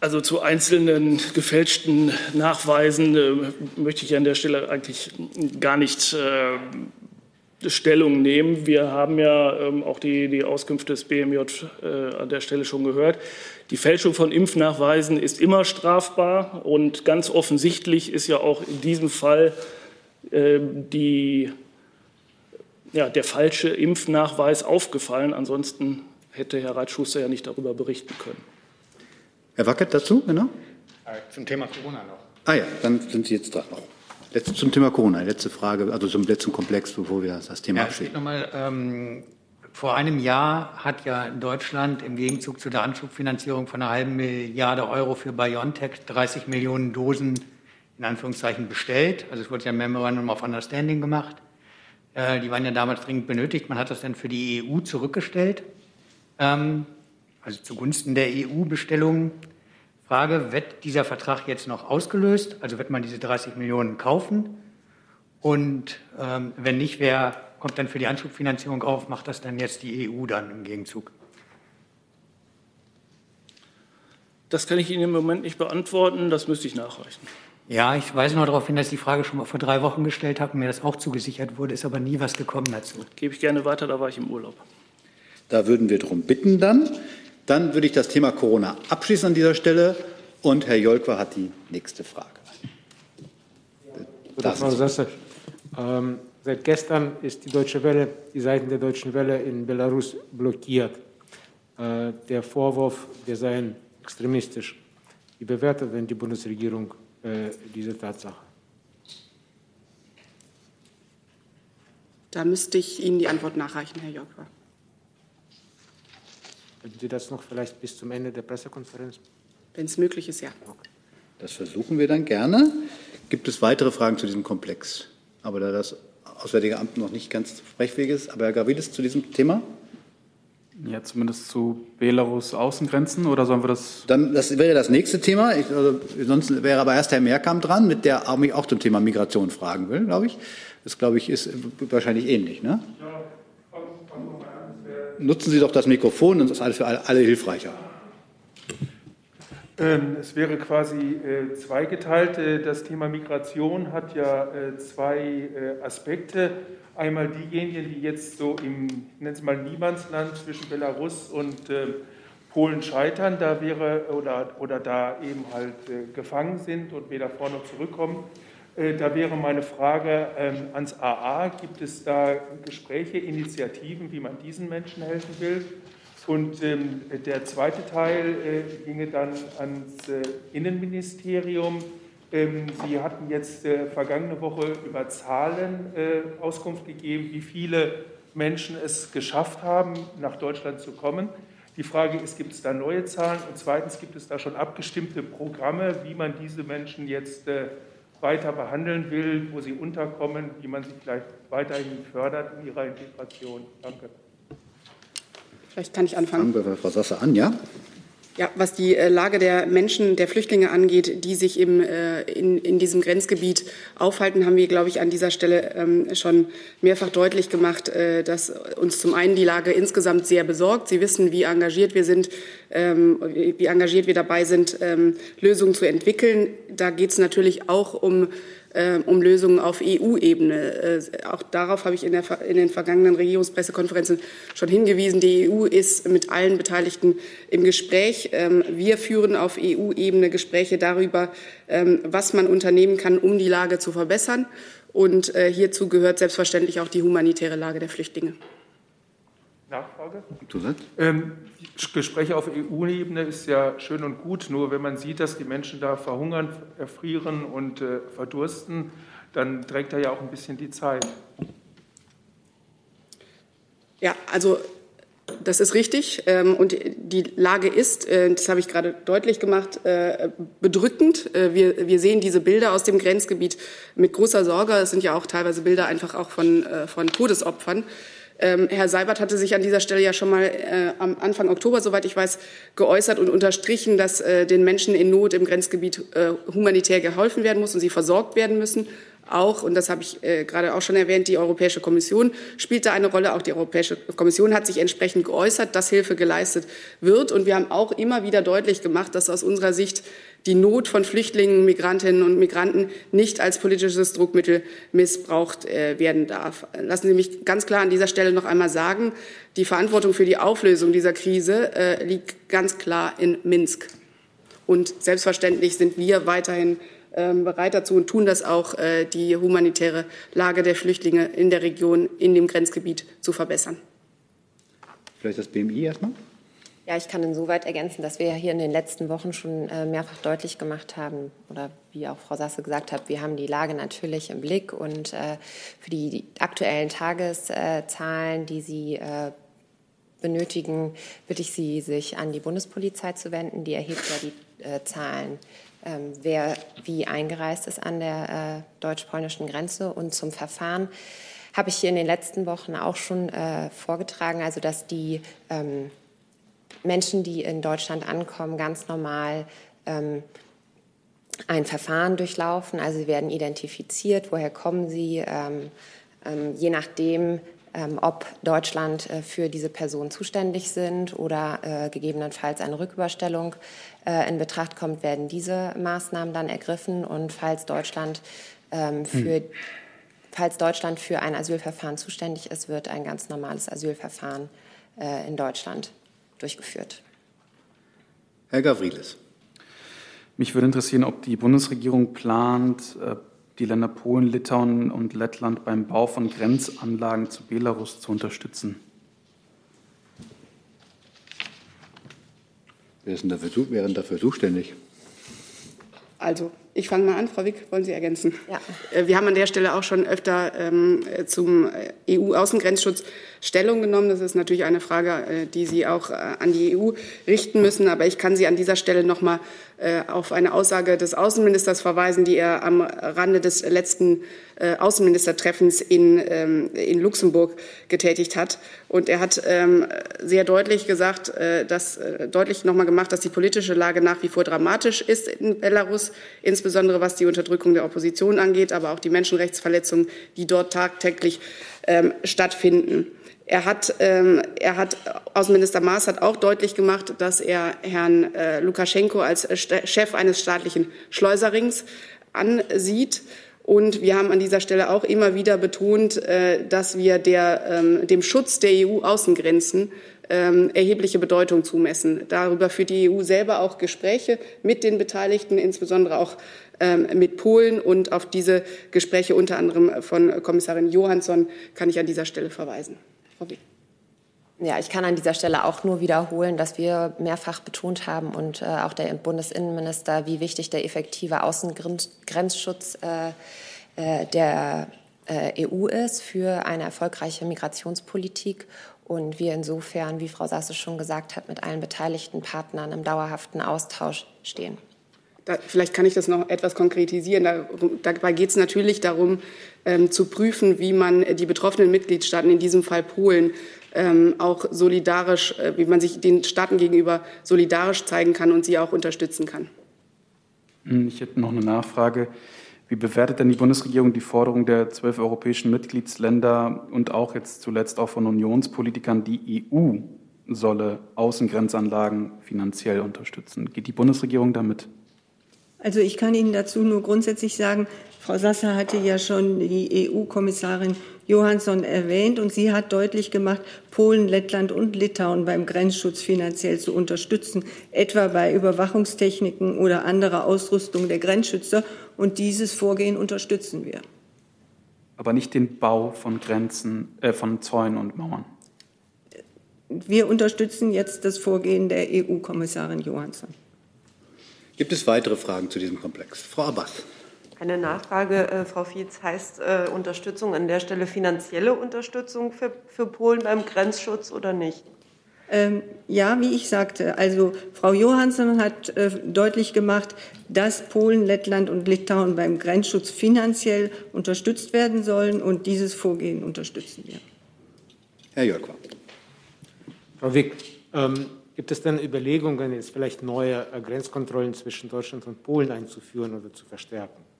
Also zu einzelnen gefälschten Nachweisen äh, möchte ich an der Stelle eigentlich gar nicht äh, Stellung nehmen. Wir haben ja ähm, auch die, die Auskünfte des BMJ äh, an der Stelle schon gehört. Die Fälschung von Impfnachweisen ist immer strafbar und ganz offensichtlich ist ja auch in diesem Fall äh, die, ja, der falsche Impfnachweis aufgefallen. Ansonsten hätte Herr Reitschuster ja nicht darüber berichten können. Herr Wackert dazu, genau? Zum Thema Corona noch. Ah ja, dann sind Sie jetzt dran noch. Letzte, zum Thema Corona, letzte Frage, also zum letzten Komplex, bevor wir das Thema ja, abschließen. Nochmal, ähm, vor einem Jahr hat ja Deutschland im Gegenzug zu der Anschubfinanzierung von einer halben Milliarde Euro für BioNTech 30 Millionen Dosen in Anführungszeichen bestellt. Also es wurde ja ein Memorandum of Understanding gemacht. Äh, die waren ja damals dringend benötigt. Man hat das dann für die EU zurückgestellt, ähm, also zugunsten der EU-Bestellungen. Frage, wird dieser Vertrag jetzt noch ausgelöst? Also wird man diese 30 Millionen kaufen? Und ähm, wenn nicht, wer kommt dann für die Anschubfinanzierung auf? Macht das dann jetzt die EU dann im Gegenzug? Das kann ich Ihnen im Moment nicht beantworten, das müsste ich nachreichen. Ja, ich weise noch darauf hin, dass ich die Frage schon mal vor drei Wochen gestellt habe und mir das auch zugesichert wurde, ist aber nie was gekommen dazu. Gebe ich gerne weiter, da war ich im Urlaub. Da würden wir darum bitten dann. Dann würde ich das Thema Corona abschließen an dieser Stelle. Und Herr Jolkwa hat die nächste Frage. Gute Frau Sasse, ähm, seit gestern ist die Deutsche Welle, die Seiten der Deutschen Welle in Belarus blockiert. Äh, der Vorwurf, wir seien extremistisch. Wie bewertet denn die Bundesregierung äh, diese Tatsache? Da müsste ich Ihnen die Antwort nachreichen, Herr Jolkwa. Könnten Sie das noch vielleicht bis zum Ende der Pressekonferenz? Wenn es möglich ist, ja. Das versuchen wir dann gerne. Gibt es weitere Fragen zu diesem Komplex? Aber da das Auswärtige Amt noch nicht ganz sprechfähig ist, aber Herr Gavridis zu diesem Thema? Ja, zumindest zu Belarus Außengrenzen oder sollen wir das? Dann, das wäre das nächste Thema. Ich, also, sonst wäre aber erst Herr Mehrkamp dran, mit der mich auch zum Thema Migration fragen will, glaube ich. Das, glaube ich, ist wahrscheinlich ähnlich. Ne? Ja nutzen Sie doch das Mikrofon, dann ist alles für alle, hilfreicher. Ähm, es wäre quasi äh, zweigeteilt. Äh, das Thema Migration hat ja äh, zwei Aspekte. Einmal diejenigen, die jetzt so im, nennen Sie mal Niemandsland zwischen Belarus und Polen scheitern, da wäre oder, oder da eben halt gefangen sind und weder vor noch zurückkommen. Da wäre meine Frage ähm, ans AA, gibt es da Gespräche, Initiativen, wie man diesen Menschen helfen will? Und ähm, der zweite Teil äh, ginge dann ans äh, Innenministerium. Ähm, Sie hatten jetzt äh, vergangene Woche über Zahlen äh, Auskunft gegeben, wie viele Menschen es geschafft haben, nach Deutschland zu kommen. Die Frage ist, gibt es da neue Zahlen? Und zweitens, gibt es da schon abgestimmte Programme, wie man diese Menschen jetzt äh, weiter behandeln will, wo sie unterkommen, wie man sie vielleicht weiterhin fördert in ihrer Integration? Danke. Vielleicht kann ich anfangen. Fangen wir bei Frau Sasse an, ja? Ja, was die äh, Lage der Menschen, der Flüchtlinge angeht, die sich im, äh, in, in diesem Grenzgebiet aufhalten, haben wir, glaube ich, an dieser Stelle ähm, schon mehrfach deutlich gemacht, äh, dass uns zum einen die Lage insgesamt sehr besorgt. Sie wissen, wie engagiert wir sind, ähm, wie engagiert wir dabei sind, ähm, Lösungen zu entwickeln. Da geht es natürlich auch um äh, um Lösungen auf EU-Ebene. Äh, auch darauf habe ich in, der, in, den vergangenen Regierungspressekonferenzen schon hingewiesen. Die EU ist mit allen Beteiligten im Gespräch. Ähm, wir führen auf EU-Ebene Gespräche darüber, ähm, was man unternehmen kann, um die Lage zu verbessern. Und äh, hierzu gehört selbstverständlich auch die humanitäre Lage der Flüchtlinge. Nachfrage? Ähm, Gespräche auf EU-Ebene ist ja schön und gut, nur wenn man sieht, dass die Menschen da verhungern, erfrieren und äh, verdursten, dann drängt da ja auch ein bisschen die Zeit. Ja, also das ist richtig. Ähm, und die Lage ist, äh, das habe ich gerade deutlich gemacht, äh, bedrückend. Äh, wir, wir sehen diese Bilder aus dem Grenzgebiet mit großer Sorge. Es sind ja auch teilweise Bilder einfach auch von, von Todesopfern. Ähm, Herr Seibert hatte sich an dieser Stelle ja schon mal äh, am Anfang Oktober, soweit ich weiß, geäußert und unterstrichen, dass äh, den Menschen in Not im Grenzgebiet äh, humanitär geholfen werden muss und sie versorgt werden müssen. Auch, und das habe ich äh, gerade auch schon erwähnt, die Europäische Kommission spielt da eine Rolle. Auch die Europäische Kommission hat sich entsprechend geäußert, dass Hilfe geleistet wird. Und wir haben auch immer wieder deutlich gemacht, dass aus unserer Sicht die Not von Flüchtlingen, Migrantinnen und Migranten nicht als politisches Druckmittel missbraucht äh, werden darf. Lassen Sie mich ganz klar an dieser Stelle noch einmal sagen, die Verantwortung für die Auflösung dieser Krise äh, liegt ganz klar in Minsk. Und selbstverständlich sind wir weiterhin bereit dazu und tun das auch, äh, die humanitäre Lage der Flüchtlinge in der Region, in dem Grenzgebiet zu verbessern. Vielleicht das BMI erstmal? Ja, ich kann insoweit ergänzen, dass wir hier in den letzten Wochen schon äh, mehrfach deutlich gemacht haben, oder wie auch Frau Sasse gesagt hat, wir haben die Lage natürlich im Blick und äh, für die aktuellen Tageszahlen, die Sie benötigen, bitte ich Sie, sich an die Bundespolizei zu wenden. Die erhebt ja die Zahlen ähm, wer wie eingereist ist an der äh, deutsch-polnischen Grenze. Und zum Verfahren habe ich hier in den letzten Wochen auch schon äh, vorgetragen, also dass die ähm, Menschen, die in Deutschland ankommen, ganz normal ähm, ein Verfahren durchlaufen. Also sie werden identifiziert, woher kommen sie, ähm, ähm, je nachdem, ähm, ob Deutschland äh, für diese Person zuständig sind oder äh, gegebenenfalls eine Rücküberstellung äh, in Betracht kommt, werden diese Maßnahmen dann ergriffen. Und falls Deutschland ähm, für hm. Falls Deutschland für ein Asylverfahren zuständig ist, wird ein ganz normales Asylverfahren in Deutschland durchgeführt. Herr Gavrilis. Mich würde interessieren, ob die Bundesregierung plant, die Länder Polen, Litauen und Lettland beim Bau von Grenzanlagen zu Belarus zu unterstützen. Wer ist denn dafür, wäre dafür zuständig? Also, ich fange mal an. Frau Wick, wollen Sie ergänzen? Ja. Äh, wir haben an der Stelle auch schon öfter ähm, zum EU-Außengrenzschutz Stellung genommen. Das ist natürlich eine Frage, äh, die Sie auch äh, an die EU richten müssen. Aber ich kann Sie an dieser Stelle noch mal äh, auf eine Aussage des Außenministers verweisen, die er am Rande des letzten Außenministertreffens in, ähm, in Luxemburg getätigt hat. Und er hat ähm, sehr deutlich gesagt, dass, deutlich noch mal gemacht, dass die politische Lage nach wie vor dramatisch ist in Belarus, insbesondere was die Unterdrückung der Opposition angeht, aber auch die Menschenrechtsverletzungen, die dort tagtäglich ähm, stattfinden. Er hat, ähm, er hat, Außenminister Maas hat auch deutlich gemacht, dass er Herrn äh, Lukaschenko als äh, Chef eines staatlichen Schleuserings ansieht. Und wir haben an dieser Stelle auch immer wieder betont, äh, dass wir der, ähm, dem Schutz der EU-Außengrenzen ähm, erhebliche Bedeutung zumessen. Darüber führt die EU selber auch Gespräche mit den Beteiligten, insbesondere auch ähm, mit Polen. Und auf diese Gespräche unter anderem von Kommissarin Johansson kann ich an dieser Stelle verweisen. Frau Ja, ich kann an dieser Stelle auch nur wiederholen, dass wir mehrfach betont haben und äh, auch der Bundesinnenminister, wie wichtig der effektive Außengrenzschutz äh, äh, der äh, EU ist für eine erfolgreiche Migrationspolitik und wir insofern, wie Frau Sasse schon gesagt hat, mit allen beteiligten Partnern im dauerhaften Austausch stehen. Da, vielleicht kann ich das noch etwas konkretisieren. Darum, dabei geht es natürlich darum, ähm, zu prüfen, wie man die betroffenen Mitgliedstaaten, in diesem Fall Polen, ähm, auch solidarisch, äh, wie man sich den Staaten gegenüber solidarisch zeigen kann und sie auch unterstützen kann. Hm, ich hätte noch eine Nachfrage. Wie bewertet denn die Bundesregierung die Forderung der zwölf europäischen Mitgliedsländer und auch jetzt zuletzt auch von Unionspolitikern, die EU solle Außengrenzanlagen finanziell unterstützen? Geht die Bundesregierung damit? Also ich kann Ihnen dazu nur grundsätzlich sagen, Frau Sasser hatte ja schon die EU-Kommissarin Johansson erwähnt und sie hat deutlich gemacht, Polen, Lettland und Litauen beim Grenzschutz finanziell zu unterstützen, etwa bei Überwachungstechniken oder anderer Ausrüstung der Grenzschützer. Und dieses Vorgehen unterstützen wir. Aber nicht den Bau von Grenzen, äh, von Zäunen und Mauern. Wir unterstützen jetzt das Vorgehen der EU-Kommissarin Johansson. Gibt es weitere Fragen zu diesem Komplex? Frau Abbas. Eine Nachfrage, äh, Frau Fietz, heißt äh, Unterstützung an der Stelle finanzielle Unterstützung für, für Polen beim Grenzschutz oder nicht? Ähm, ja, wie ich sagte, also Frau Johansson hat äh, deutlich gemacht, dass Polen, Lettland und Litauen beim Grenzschutz finanziell unterstützt werden sollen und dieses Vorgehen unterstützen wir. Herr Jörg. Frau Wick, ähm, Gibt es denn Überlegungen, jetzt vielleicht neue äh, Grenzkontrollen zwischen Deutschland und Polen einzuführen oder zu verstärken?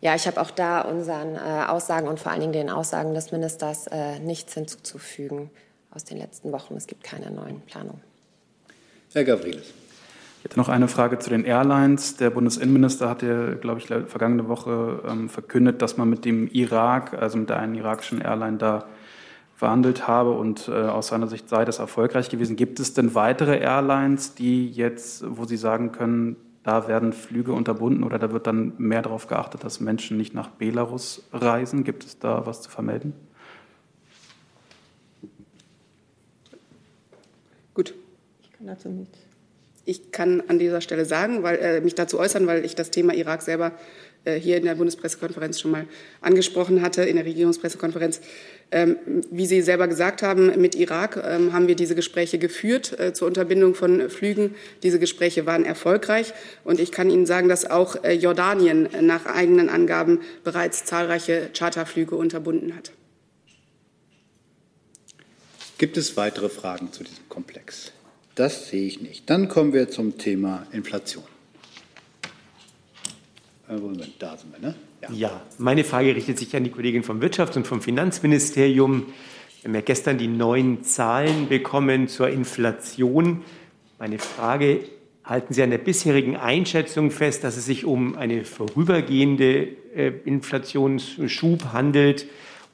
Ja, ich habe auch da unseren äh, Aussagen und vor allen Dingen den Aussagen des Ministers äh, nichts hinzuzufügen aus den letzten Wochen. Es gibt keine neuen Planungen. Herr Gavrilis. Ich hätte noch eine Frage zu den Airlines. Der Bundesinnenminister hat ja, glaube ich, vergangene Woche ähm, verkündet, dass man mit dem Irak, also mit der einen irakischen Airline da verhandelt habe und äh, aus seiner Sicht sei das erfolgreich gewesen. Gibt es denn weitere Airlines, die jetzt, wo Sie sagen können, da werden Flüge unterbunden oder da wird dann mehr darauf geachtet, dass Menschen nicht nach Belarus reisen? Gibt es da was zu vermelden? Gut. Ich kann dazu nichts. Ich kann an dieser Stelle sagen, weil äh, mich dazu äußern, weil ich das Thema Irak selber hier in der Bundespressekonferenz schon mal angesprochen hatte, in der Regierungspressekonferenz. Ähm, wie Sie selber gesagt haben, mit Irak ähm, haben wir diese Gespräche geführt äh, zur Unterbindung von Flügen. Diese Gespräche waren erfolgreich. Und ich kann Ihnen sagen, dass auch äh, Jordanien nach eigenen Angaben bereits zahlreiche Charterflüge unterbunden hat. Gibt es weitere Fragen zu diesem Komplex? Das sehe ich nicht. Dann kommen wir zum Thema Inflation. Moment, da sind wir, ne? Ja. ja, meine Frage richtet sich an die Kollegin vom Wirtschafts- und vom Finanzministerium. Wir haben ja gestern die neuen Zahlen bekommen zur Inflation. Meine Frage, halten Sie an der bisherigen Einschätzung fest, dass es sich um eine vorübergehende äh, Inflationsschub handelt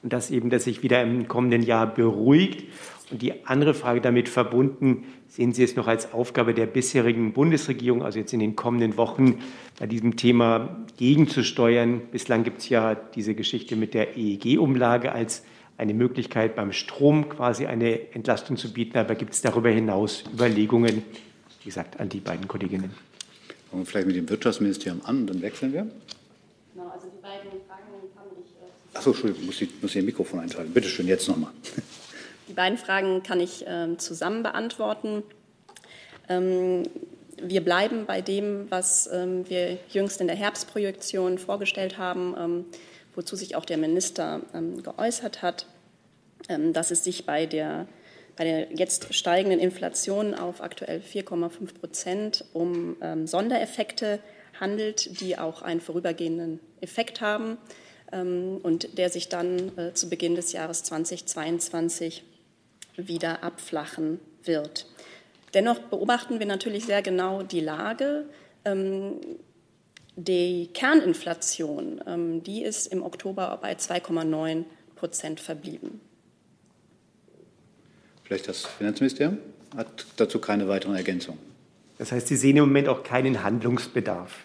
und dass eben das sich wieder im kommenden Jahr beruhigt? Und die andere Frage damit verbunden, sehen Sie es noch als Aufgabe der bisherigen Bundesregierung, also jetzt in den kommenden Wochen, bei diesem Thema gegenzusteuern? Bislang gibt es ja diese Geschichte mit der EEG-Umlage als eine Möglichkeit, beim Strom quasi eine Entlastung zu bieten. Aber gibt es darüber hinaus Überlegungen, wie gesagt, an die beiden Kolleginnen? Fangen wir vielleicht mit dem Wirtschaftsministerium an, dann wechseln wir. Genau, also die beiden Fragen kann ich. Äh, Achso, Entschuldigung, muss ich muss Ihr Mikrofon einschalten. Bitte schön, jetzt nochmal. Die beiden Fragen kann ich ähm, zusammen beantworten. Ähm, wir bleiben bei dem, was ähm, wir jüngst in der Herbstprojektion vorgestellt haben, wozu sich auch der Minister geäußert hat, dass es sich bei der, bei der jetzt steigenden Inflation auf aktuell 4,5 Prozent um Sondereffekte handelt, die auch einen vorübergehenden Effekt haben und der sich dann äh, zu Beginn des Jahres 2022 wieder abflachen wird. Dennoch beobachten wir natürlich sehr genau die Lage. Ähm, die Kerninflation, ähm, die ist im Oktober bei 2,9 Prozent verblieben. Vielleicht das Finanzministerium hat dazu keine weiteren Ergänzungen. Das heißt, Sie sehen im Moment auch keinen Handlungsbedarf.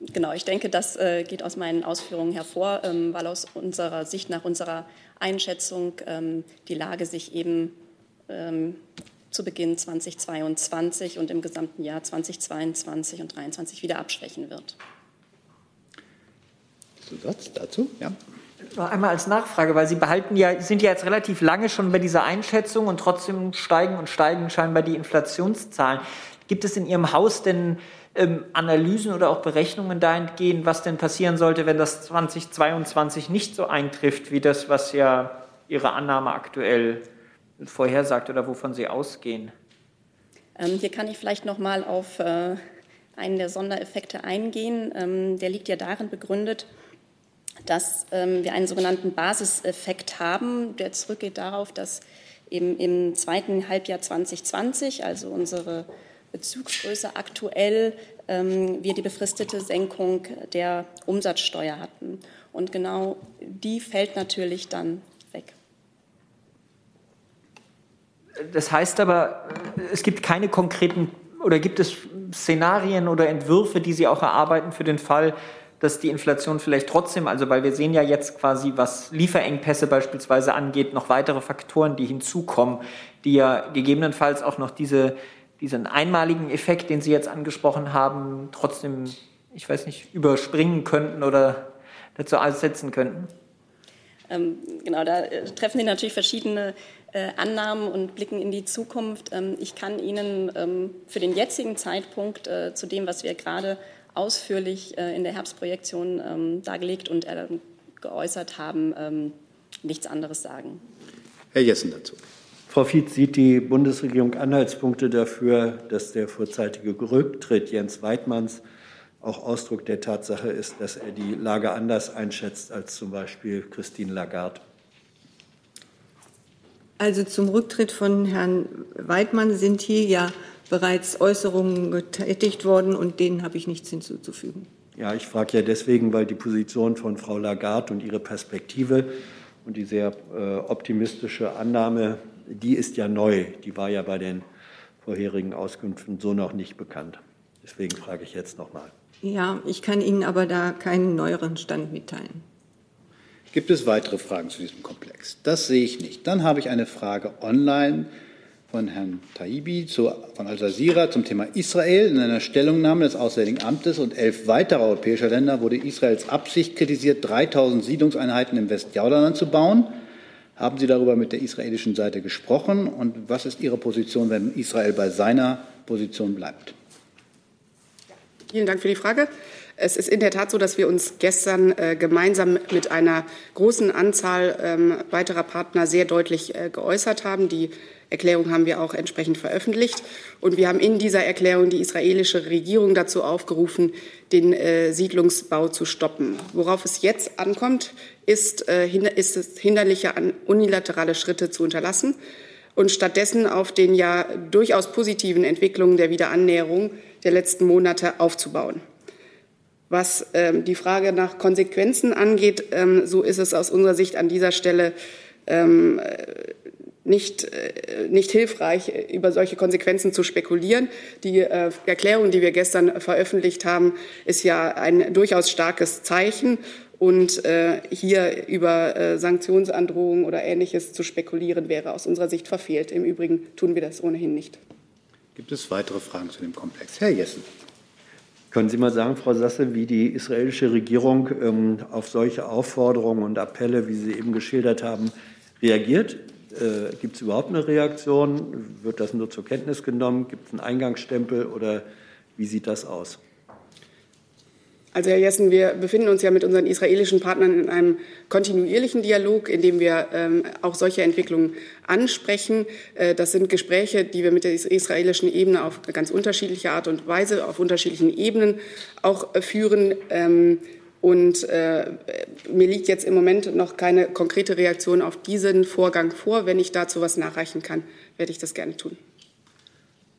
genau, ich denke, das äh, geht aus meinen Ausführungen hervor, ähm, weil aus unserer Sicht, nach unserer Einschätzung ähm, die Lage sich eben ähm, zu Beginn 2022 und im gesamten Jahr 2022 und 2023 wieder abschwächen wird. Zusatz dazu? Ja. Noch einmal als Nachfrage, weil Sie behalten ja, sind ja jetzt relativ lange schon bei dieser Einschätzung und trotzdem steigen und steigen scheinbar die Inflationszahlen. Gibt es in Ihrem Haus denn ähm, Analysen oder auch Berechnungen dahingehend, was denn passieren sollte, wenn das 2022 nicht so eintrifft, wie das, was ja Ihre Annahme aktuell vorhersagt oder wovon Sie ausgehen? Ähm, hier kann ich vielleicht noch mal auf äh, einen der Sondereffekte eingehen. Ähm, der liegt ja darin begründet, dass ähm, wir einen sogenannten Basiseffekt haben, der zurückgeht darauf, dass eben im zweiten Halbjahr 2020, also unsere Bezugsgröße aktuell, ähm, wir die befristete Senkung der Umsatzsteuer hatten. Und genau die fällt natürlich dann weg. Das heißt aber, es gibt keine konkreten oder gibt es Szenarien oder Entwürfe, die Sie auch erarbeiten für den Fall, dass die Inflation vielleicht trotzdem, also weil wir sehen ja jetzt quasi, was Lieferengpässe beispielsweise angeht, noch weitere Faktoren, die hinzukommen, die ja gegebenenfalls auch noch diese, diesen einmaligen Effekt, den Sie jetzt angesprochen haben, trotzdem, ich weiß nicht, überspringen könnten oder dazu aussetzen könnten? Ähm, genau, da äh, treffen Sie natürlich verschiedene äh, Annahmen und blicken in die Zukunft. Ähm, ich kann Ihnen ähm, für den jetzigen Zeitpunkt äh, zu dem, was wir gerade ausführlich äh, in der Herbstprojektion ähm, dargelegt und äh, geäußert haben, ähm, nichts anderes sagen. Herr Jessen dazu. Frau Fietz, sieht die Bundesregierung Anhaltspunkte dafür, dass der vorzeitige Rücktritt Jens Weidmanns auch Ausdruck der Tatsache ist, dass er die Lage anders einschätzt als zum Beispiel Christine Lagarde? Also zum Rücktritt von Herrn Weidmann sind hier ja bereits Äußerungen getätigt worden und denen habe ich nichts hinzuzufügen. Ja, ich frage ja deswegen, weil die Position von Frau Lagarde und ihre Perspektive und die sehr äh, optimistische Annahme, die ist ja neu. Die war ja bei den vorherigen Auskünften so noch nicht bekannt. Deswegen frage ich jetzt noch mal. Ja, ich kann Ihnen aber da keinen neueren Stand mitteilen. Gibt es weitere Fragen zu diesem Komplex? Das sehe ich nicht. Dann habe ich eine Frage online von Herrn Taibi zu, von Al-Jazeera zum Thema Israel. In einer Stellungnahme des Auswärtigen Amtes und elf weiterer europäischer Länder wurde Israels Absicht kritisiert, 3000 Siedlungseinheiten im Westjordanland zu bauen. Haben Sie darüber mit der israelischen Seite gesprochen? Und was ist Ihre Position, wenn Israel bei seiner Position bleibt? Vielen Dank für die Frage. Es ist in der Tat so, dass wir uns gestern äh, gemeinsam mit einer großen Anzahl ähm, weiterer Partner sehr deutlich äh, geäußert haben. Die Erklärung haben wir auch entsprechend veröffentlicht. Und wir haben in dieser Erklärung die israelische Regierung dazu aufgerufen, den äh, Siedlungsbau zu stoppen. Worauf es jetzt ankommt, ist, äh, ist es hinderliche unilaterale Schritte zu unterlassen und stattdessen auf den ja durchaus positiven Entwicklungen der Wiederannäherung der letzten Monate aufzubauen. Was ähm, die Frage nach Konsequenzen angeht, ähm, so ist es aus unserer Sicht an dieser Stelle ähm, nicht, äh, nicht hilfreich, über solche Konsequenzen zu spekulieren. Die äh, Erklärung, die wir gestern veröffentlicht haben, ist ja ein durchaus starkes Zeichen. Und äh, hier über Sanktionsandrohungen oder Ähnliches zu spekulieren, wäre aus unserer Sicht verfehlt. Im Übrigen tun wir das ohnehin nicht. Gibt es weitere Fragen zu dem Komplex? Herr Jessen. Können Sie mal sagen, Frau Sasse, wie die israelische Regierung ähm, auf solche Aufforderungen und Appelle, wie Sie eben geschildert haben, reagiert? Äh, Gibt es überhaupt eine Reaktion? Wird das nur zur Kenntnis genommen? Gibt es einen Eingangsstempel oder wie sieht das aus? Also Herr Jessen, wir befinden uns ja mit unseren israelischen Partnern in einem kontinuierlichen Dialog, in dem wir ähm, auch solche Entwicklungen ansprechen. Äh, das sind Gespräche, die wir mit der israelischen Ebene auf ganz unterschiedliche Art und Weise, auf unterschiedlichen Ebenen auch äh, führen. Ähm, und äh, mir liegt jetzt im Moment noch keine konkrete Reaktion auf diesen Vorgang vor. Wenn ich dazu was nachreichen kann, werde ich das gerne tun.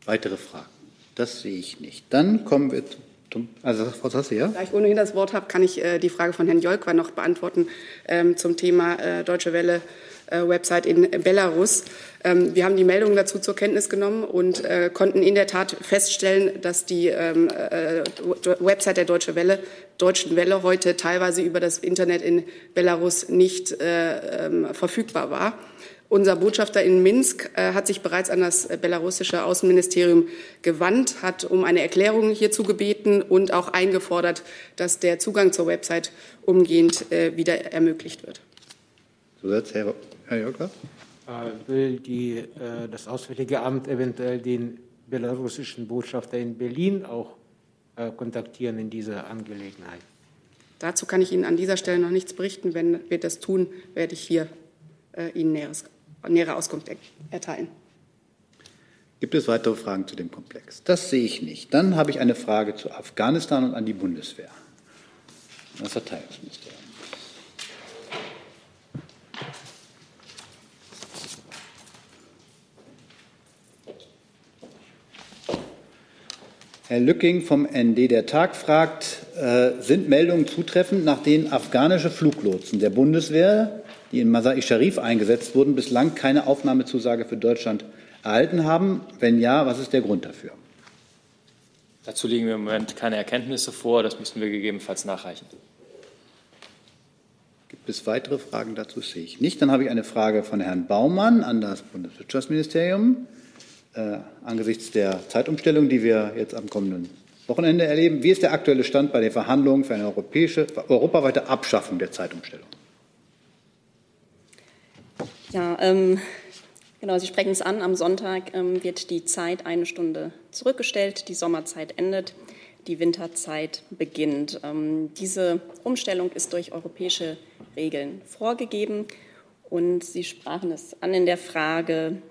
Weitere Fragen? Das sehe ich nicht. Dann kommen wir zum. Also, Frau Sasse, ja? Da ich ohnehin das Wort habe, kann ich äh, die Frage von Herrn Jolkwa noch beantworten ähm, zum Thema äh, Deutsche Welle Website in Belarus. Ähm, wir haben die Meldungen dazu zur Kenntnis genommen und konnten in der Tat feststellen, dass die Website der Deutsche Welle, Deutschen Welle heute teilweise über das Internet in Belarus nicht verfügbar war. Unser Botschafter in Minsk äh, hat sich bereits an das belarussische Außenministerium gewandt, hat um eine Erklärung hierzu gebeten und auch eingefordert, dass der Zugang zur Website umgehend äh, wieder ermöglicht wird. Zusatz, Herr, Herr Jörgler? Äh, will die, äh, das Auswärtige Amt eventuell den belarussischen Botschafter in Berlin auch äh, kontaktieren in dieser Angelegenheit? Dazu kann ich Ihnen an dieser Stelle noch nichts berichten. Wenn wir das tun, werde ich hier äh, Ihnen Näheres nähere Auskunft erteilen. Gibt es weitere Fragen zu dem Komplex? Das sehe ich nicht. Dann habe ich eine Frage zu Afghanistan und an die Bundeswehr. Das Verteidigungsministerium. Herr Lücking vom ND Der Tag fragt, äh, sind Meldungen zutreffend, nach denen afghanische Fluglotsen der Bundeswehr die in Masai Sharif eingesetzt wurden, bislang keine Aufnahmezusage für Deutschland erhalten haben? Wenn ja, was ist der Grund dafür? Dazu liegen mir im Moment keine Erkenntnisse vor. Das müssten wir gegebenenfalls nachreichen. Gibt es weitere Fragen dazu? Sehe ich nicht. Dann habe ich eine Frage von Herrn Baumann an das Bundeswirtschaftsministerium. Äh, angesichts der Zeitumstellung, die wir jetzt am kommenden Wochenende erleben, wie ist der aktuelle Stand bei den Verhandlungen für eine europäische, europaweite Abschaffung der Zeitumstellung? Ja, ähm, genau, Sie sprechen es an. Am Sonntag ähm, wird die Zeit eine Stunde zurückgestellt. Die Sommerzeit endet, die Winterzeit beginnt. Ähm, diese Umstellung ist durch europäische Regeln vorgegeben. Und Sie sprachen es an in der Frage,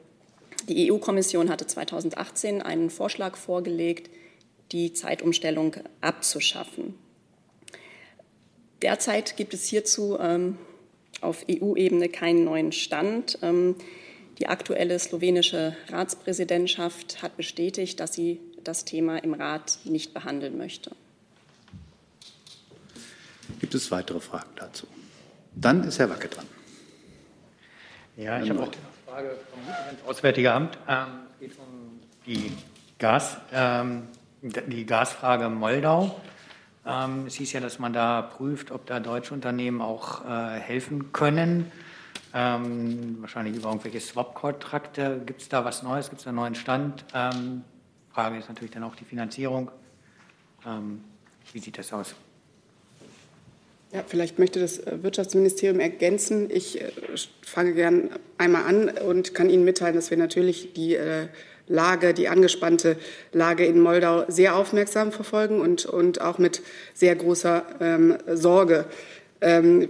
die EU-Kommission hatte 2018 einen Vorschlag vorgelegt, die Zeitumstellung abzuschaffen. Derzeit gibt es hierzu ähm, auf EU-Ebene keinen neuen Stand. Ähm, die aktuelle slowenische Ratspräsidentschaft hat bestätigt, dass sie das Thema im Rat nicht behandeln möchte. Gibt es weitere Fragen dazu? Dann ist Herr Wacke dran. Ja, ich habe auch Frage vom Auswärtigen Amt. Ähm, es geht um die, Gas, ähm, die Gasfrage Moldau. Ähm, es hieß ja, dass man da prüft, ob da deutsche Unternehmen auch äh, helfen können. Ähm, wahrscheinlich über irgendwelche Swap-Kontrakte. Gibt es da was Neues? Gibt es da einen neuen Stand? Ähm, Frage ist natürlich dann auch die Finanzierung. Wie sieht das aus? Ja, vielleicht möchte das äh, Wirtschaftsministerium ergänzen. Ich äh, fange gern einmal an und kann Ihnen mitteilen, dass wir natürlich die äh, Lage, die angespannte Lage in Moldau sehr aufmerksam verfolgen und, und auch mit sehr großer ähm, Sorge. Ähm,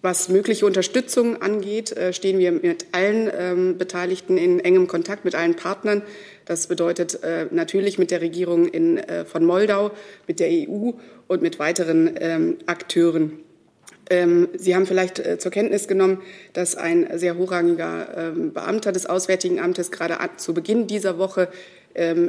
was mögliche Unterstützung angeht, stehen wir mit allen ähm, Beteiligten in engem Kontakt, mit allen Partnern. Das bedeutet äh, natürlich mit der Regierung in, äh, von Moldau, mit der EU und mit weiteren ähm, Akteuren. Ähm, Sie haben vielleicht äh, zur Kenntnis genommen, dass ein sehr hochrangiger ähm, Beamter des Auswärtigen Amtes gerade zu Beginn dieser Woche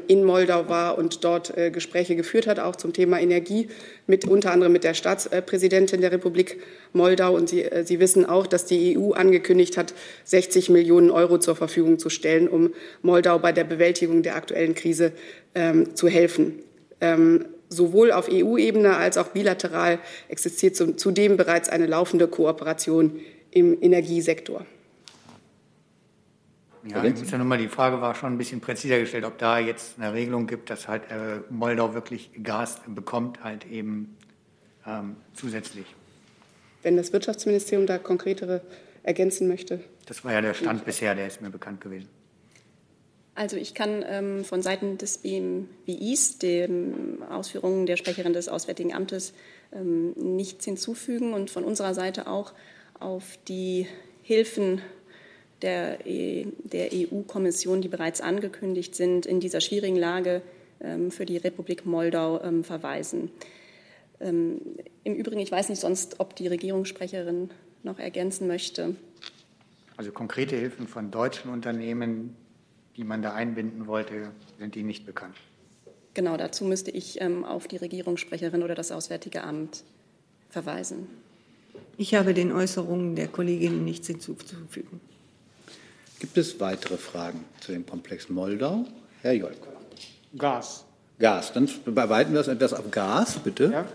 in Moldau war und dort äh, Gespräche geführt hat, auch zum Thema Energie, mit, unter anderem mit der Staatspräsidentin der Republik Moldau. Und Sie, äh, Sie wissen auch, dass die EU angekündigt hat, 60 Millionen Euro zur Verfügung zu stellen, um Moldau bei der Bewältigung der aktuellen Krise ähm, zu helfen. Ähm, sowohl auf EU-Ebene als auch bilateral existiert zudem bereits eine laufende Kooperation im Energiesektor. Ja, ich muss ja nochmal, die Frage war schon ein bisschen präziser gestellt, ob da jetzt eine Regelung gibt, dass halt äh, Moldau wirklich Gas bekommt, halt eben ähm, zusätzlich. Wenn das Wirtschaftsministerium da konkretere ergänzen möchte. Das war ja der Stand bisher, der ist mir bekannt gewesen. Also ich kann ähm, von Seiten des BMWIs, den Ausführungen der Sprecherin des Auswärtigen Amtes, ähm, nichts hinzufügen und von unserer Seite auch auf die Hilfen der, e, der EU-Kommission, die bereits angekündigt sind, in dieser schwierigen Lage ähm, für die Republik Moldau ähm, verweisen. Ähm, Im Übrigen, ich weiß nicht sonst, ob die Regierungssprecherin noch ergänzen möchte. Also konkrete Hilfen von deutschen Unternehmen, die man da einbinden wollte, sind die nicht bekannt. Genau, dazu müsste ich ähm, auf die Regierungssprecherin oder das Auswärtige Amt verweisen. Ich habe den Äußerungen der Kolleginnen nichts hinzuzufügen. Gibt es weitere Fragen zu dem Komplex Moldau? Herr Jolk. Gas. Gas. Dann beweiten wir das etwas auf Gas, bitte.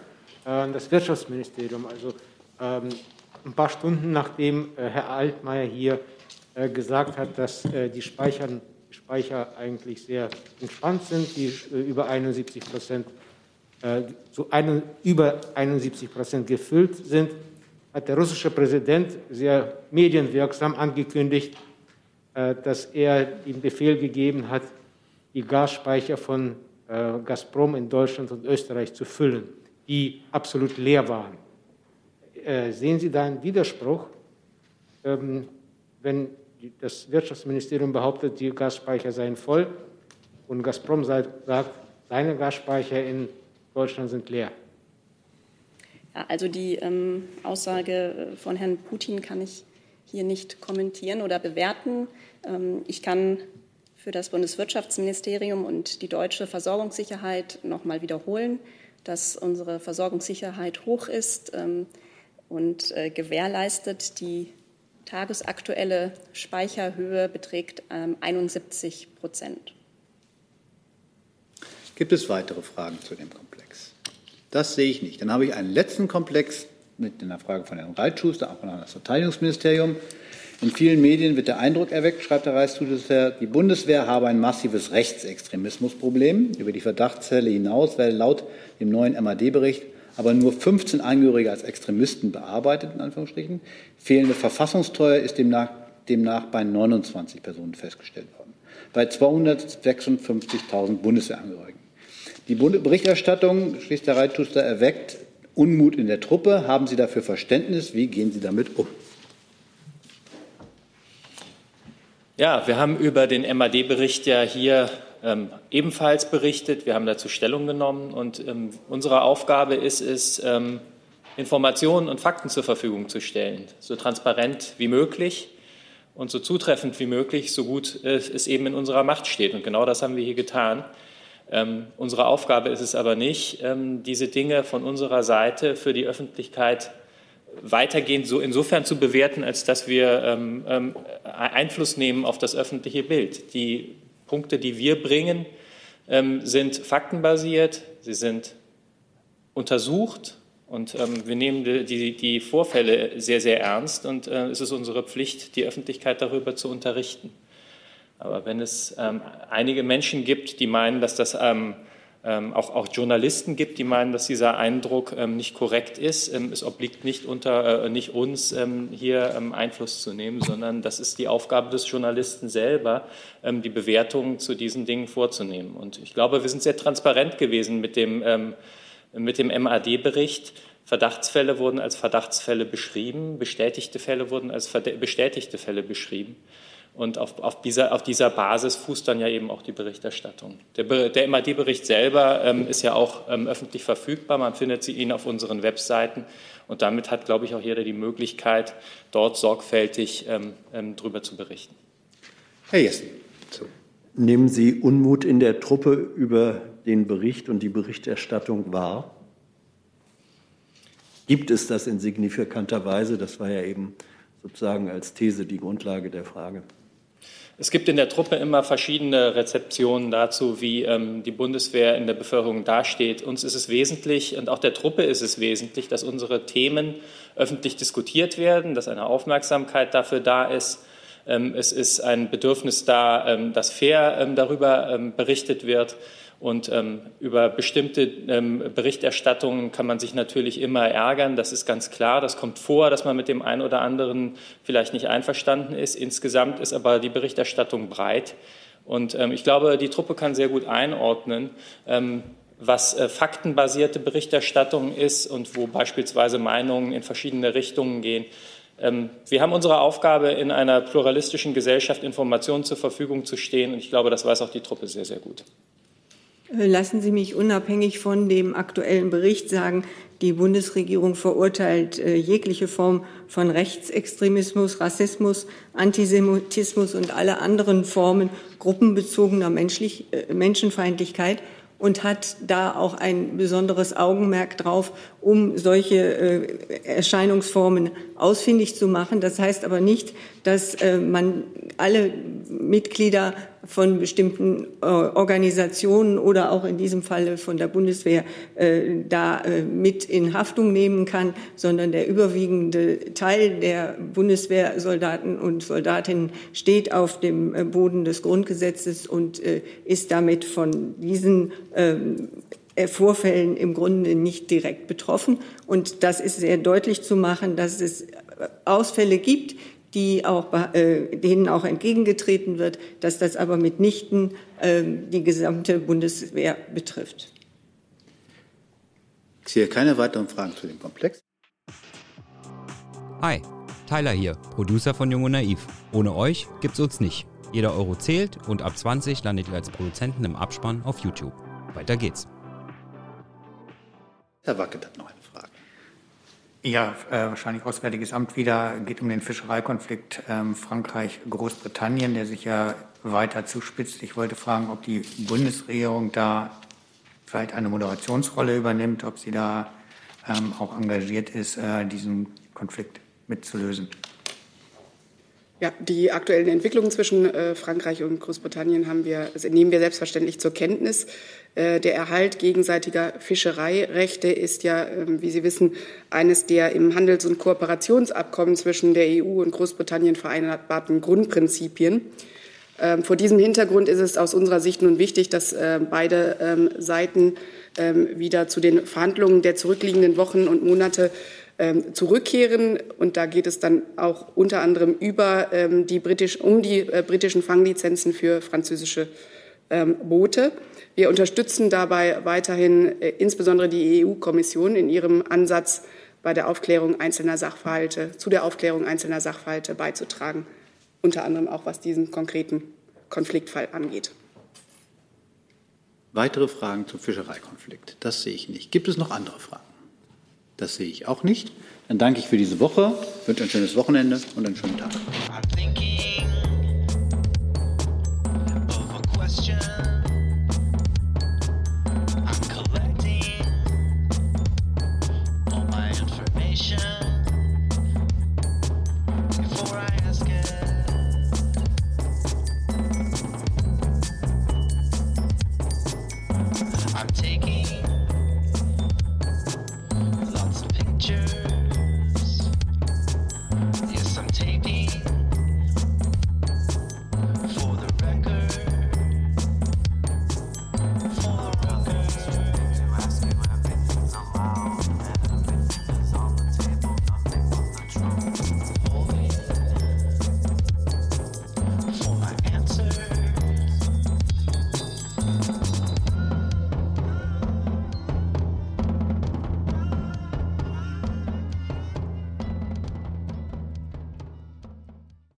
Ja, äh, das Wirtschaftsministerium. Also ähm, ein paar Stunden nachdem äh, Herr Altmaier hier äh, gesagt hat, dass die Speichern, Speicher eigentlich sehr entspannt sind, die über 71 Prozent äh, zu ein, über 71 Prozent gefüllt sind, hat der russische Präsident sehr medienwirksam angekündigt, dass er den Befehl gegeben hat, die Gasspeicher von äh, Gazprom in Deutschland und Österreich zu füllen, die absolut leer waren. Äh, sehen Sie da einen Widerspruch, ähm, wenn das Wirtschaftsministerium behauptet, die Gasspeicher seien voll und Gazprom sagt, seine Gasspeicher in Deutschland sind leer? Ja, also die ähm, Aussage von Herrn Putin kann ich hier nicht kommentieren oder bewerten. Ähm, ich kann für das Bundeswirtschaftsministerium und die deutsche Versorgungssicherheit noch mal wiederholen, dass unsere Versorgungssicherheit hoch ist ähm, und äh, gewährleistet. Die tagesaktuelle Speicherhöhe beträgt 71 ähm, Prozent. Gibt es weitere Fragen zu dem Komplex? Das sehe ich nicht. Dann habe ich einen letzten Komplex mit einer Frage von Herrn Reitschuster, auch an das Verteidigungsministerium. In vielen Medien wird der Eindruck erweckt, schreibt der Reichszuschauer, die Bundeswehr habe ein massives Rechtsextremismusproblem. Über die Verdachtsfälle hinaus werde laut dem neuen MAD-Bericht aber nur 15 Angehörige als Extremisten bearbeitet, in Anführungsstrichen. Fehlende Verfassungstreue ist demnach, demnach bei 29 Personen festgestellt worden, bei 256.000 Bundeswehrangehörigen. Die Berichterstattung, schließt der Reitschuster, erweckt Unmut in der Truppe. Haben Sie dafür Verständnis? Wie gehen Sie damit um? Ja, wir haben über den MAD-Bericht ja hier ähm, ebenfalls berichtet. Wir haben dazu Stellung genommen und ähm, unsere Aufgabe ist es, ähm, Informationen und Fakten zur Verfügung zu stellen, so transparent wie möglich und so zutreffend wie möglich, so gut es eben in unserer Macht steht. Und genau das haben wir hier getan. Ähm, unsere Aufgabe ist es aber nicht, ähm, diese Dinge von unserer Seite für die Öffentlichkeit weitergehend so insofern zu bewerten, als dass wir ähm, ähm, Einfluss nehmen auf das öffentliche Bild. Die Punkte, die wir bringen, ähm, sind faktenbasiert, sie sind untersucht und ähm, wir nehmen die, die, Vorfälle sehr, sehr ernst und äh, es ist unsere Pflicht, die Öffentlichkeit darüber zu unterrichten. Aber wenn es ähm, einige Menschen gibt, die meinen, dass das ähm, auch, auch, Journalisten gibt, die meinen, dass dieser Eindruck ähm, nicht korrekt ist. Ähm, es obliegt nicht, unter, äh, nicht uns, ähm, hier ähm, Einfluss zu nehmen, sondern das ist die Aufgabe des Journalisten selber, ähm, die Bewertungen zu diesen Dingen vorzunehmen. Und ich glaube, wir sind sehr transparent gewesen mit dem, mit dem MAD-Bericht. Verdachtsfälle wurden als Verdachtsfälle beschrieben, bestätigte Fälle wurden als bestätigte Fälle beschrieben. Und auf, auf, dieser, auf, dieser, Basis fußt dann ja eben auch die Berichterstattung. Der, der MAD-Bericht selber ähm, ist ja auch ähm, öffentlich verfügbar. Man findet sie ihn auf unseren Webseiten. Und damit hat, glaube ich, auch jeder die Möglichkeit, dort sorgfältig ähm, ähm drüber zu berichten. Herr Jessen. So. Nehmen Sie Unmut in der Truppe über den Bericht und die Berichterstattung wahr? Gibt es das in signifikanter Weise? Das war ja eben sozusagen als These die Grundlage der Frage. Es gibt in der Truppe immer verschiedene Rezeptionen dazu, wie ähm, die Bundeswehr in der Bevölkerung dasteht. Uns ist es wesentlich und auch der Truppe ist es wesentlich, dass unsere Themen öffentlich diskutiert werden, dass eine Aufmerksamkeit dafür da ist. Ähm, es ist ein Bedürfnis da, ähm, dass fair ähm, darüber ähm, berichtet wird. Und ähm, über bestimmte ähm, Berichterstattungen kann man sich natürlich immer ärgern. Das ist ganz klar. Das kommt vor, dass man mit dem einen oder anderen vielleicht nicht einverstanden ist. Insgesamt ist aber die Berichterstattung breit. Und ähm, ich glaube, die Truppe kann sehr gut einordnen, ähm, was äh, faktenbasierte Berichterstattung ist und wo beispielsweise Meinungen in verschiedene Richtungen gehen. Ähm, wir haben unsere Aufgabe, in einer pluralistischen Gesellschaft Informationen zur Verfügung zu stehen. Und ich glaube, das weiß auch die Truppe sehr, sehr gut. Lassen Sie mich unabhängig von dem aktuellen Bericht sagen, die Bundesregierung verurteilt äh, jegliche Form von Rechtsextremismus, Rassismus, Antisemitismus und alle anderen Formen gruppenbezogener Menschlich, äh, Menschenfeindlichkeit. und hat da auch ein besonderes Augenmerk drauf, um solche äh, Erscheinungsformen ausfindig zu machen. Das heißt aber nicht, dass äh, man alle Mitglieder von bestimmten äh, Organisationen oder auch in diesem Falle von der Bundeswehr da mit in Haftung nehmen kann, sondern der überwiegende Teil der Bundeswehrsoldaten und Soldatinnen steht auf dem Boden des Grundgesetzes und ist damit von diesen ähm, Vorfällen im Grunde nicht direkt betroffen. Und das ist sehr deutlich zu machen, dass es Ausfälle gibt, die auch, äh, denen auch entgegengetreten wird, dass das aber mitnichten äh, die gesamte Bundeswehr betrifft. Ich sehe keine weiteren Fragen zu dem Komplex. Hi, Tyler hier, Producer von Jung und Naiv. Ohne euch gibt's uns nicht. Jeder Euro zählt und ab 20 landet ihr als Produzenten im Abspann auf YouTube. Weiter geht's. Herr Wackett hat noch eine Frage. Ja, äh, wahrscheinlich Auswärtiges Amt wieder. Geht um den Fischereikonflikt ähm, Frankreich-Großbritannien, der sich ja weiter zuspitzt. Ich wollte fragen, ob die Bundesregierung da vielleicht eine Moderationsrolle übernimmt, ob sie da ähm, auch engagiert ist, äh, diesen Konflikt mitzulösen. Ja, die aktuellen Entwicklungen zwischen äh, Frankreich und Großbritannien haben wir, also nehmen wir selbstverständlich zur Kenntnis. Äh, der Erhalt gegenseitiger Fischereirechte ist ja, äh, wie Sie wissen, eines der im Handels- und Kooperationsabkommen zwischen der EU und Großbritannien vereinbarten Grundprinzipien. Ähm, vor diesem Hintergrund ist es aus unserer Sicht nun wichtig, dass äh, beide ähm, Seiten ähm, wieder zu den Verhandlungen der zurückliegenden Wochen und Monate zurückkehren. Und da geht es dann auch unter anderem über ähm, die britisch, um die äh, britischen Fanglizenzen für französische ähm, Boote. Wir unterstützen dabei weiterhin äh, insbesondere die EU-Kommission in ihrem Ansatz, bei der Aufklärung einzelner Sachverhalte, zu der Aufklärung einzelner Sachverhalte beizutragen, unter anderem auch was diesen konkreten Konfliktfall angeht. Weitere Fragen zum Fischereikonflikt? Das sehe ich nicht. Gibt es noch andere Fragen? Das sehe ich auch nicht. Dann danke ich für diese Woche, wünsche ein schönes Wochenende und einen schönen Tag.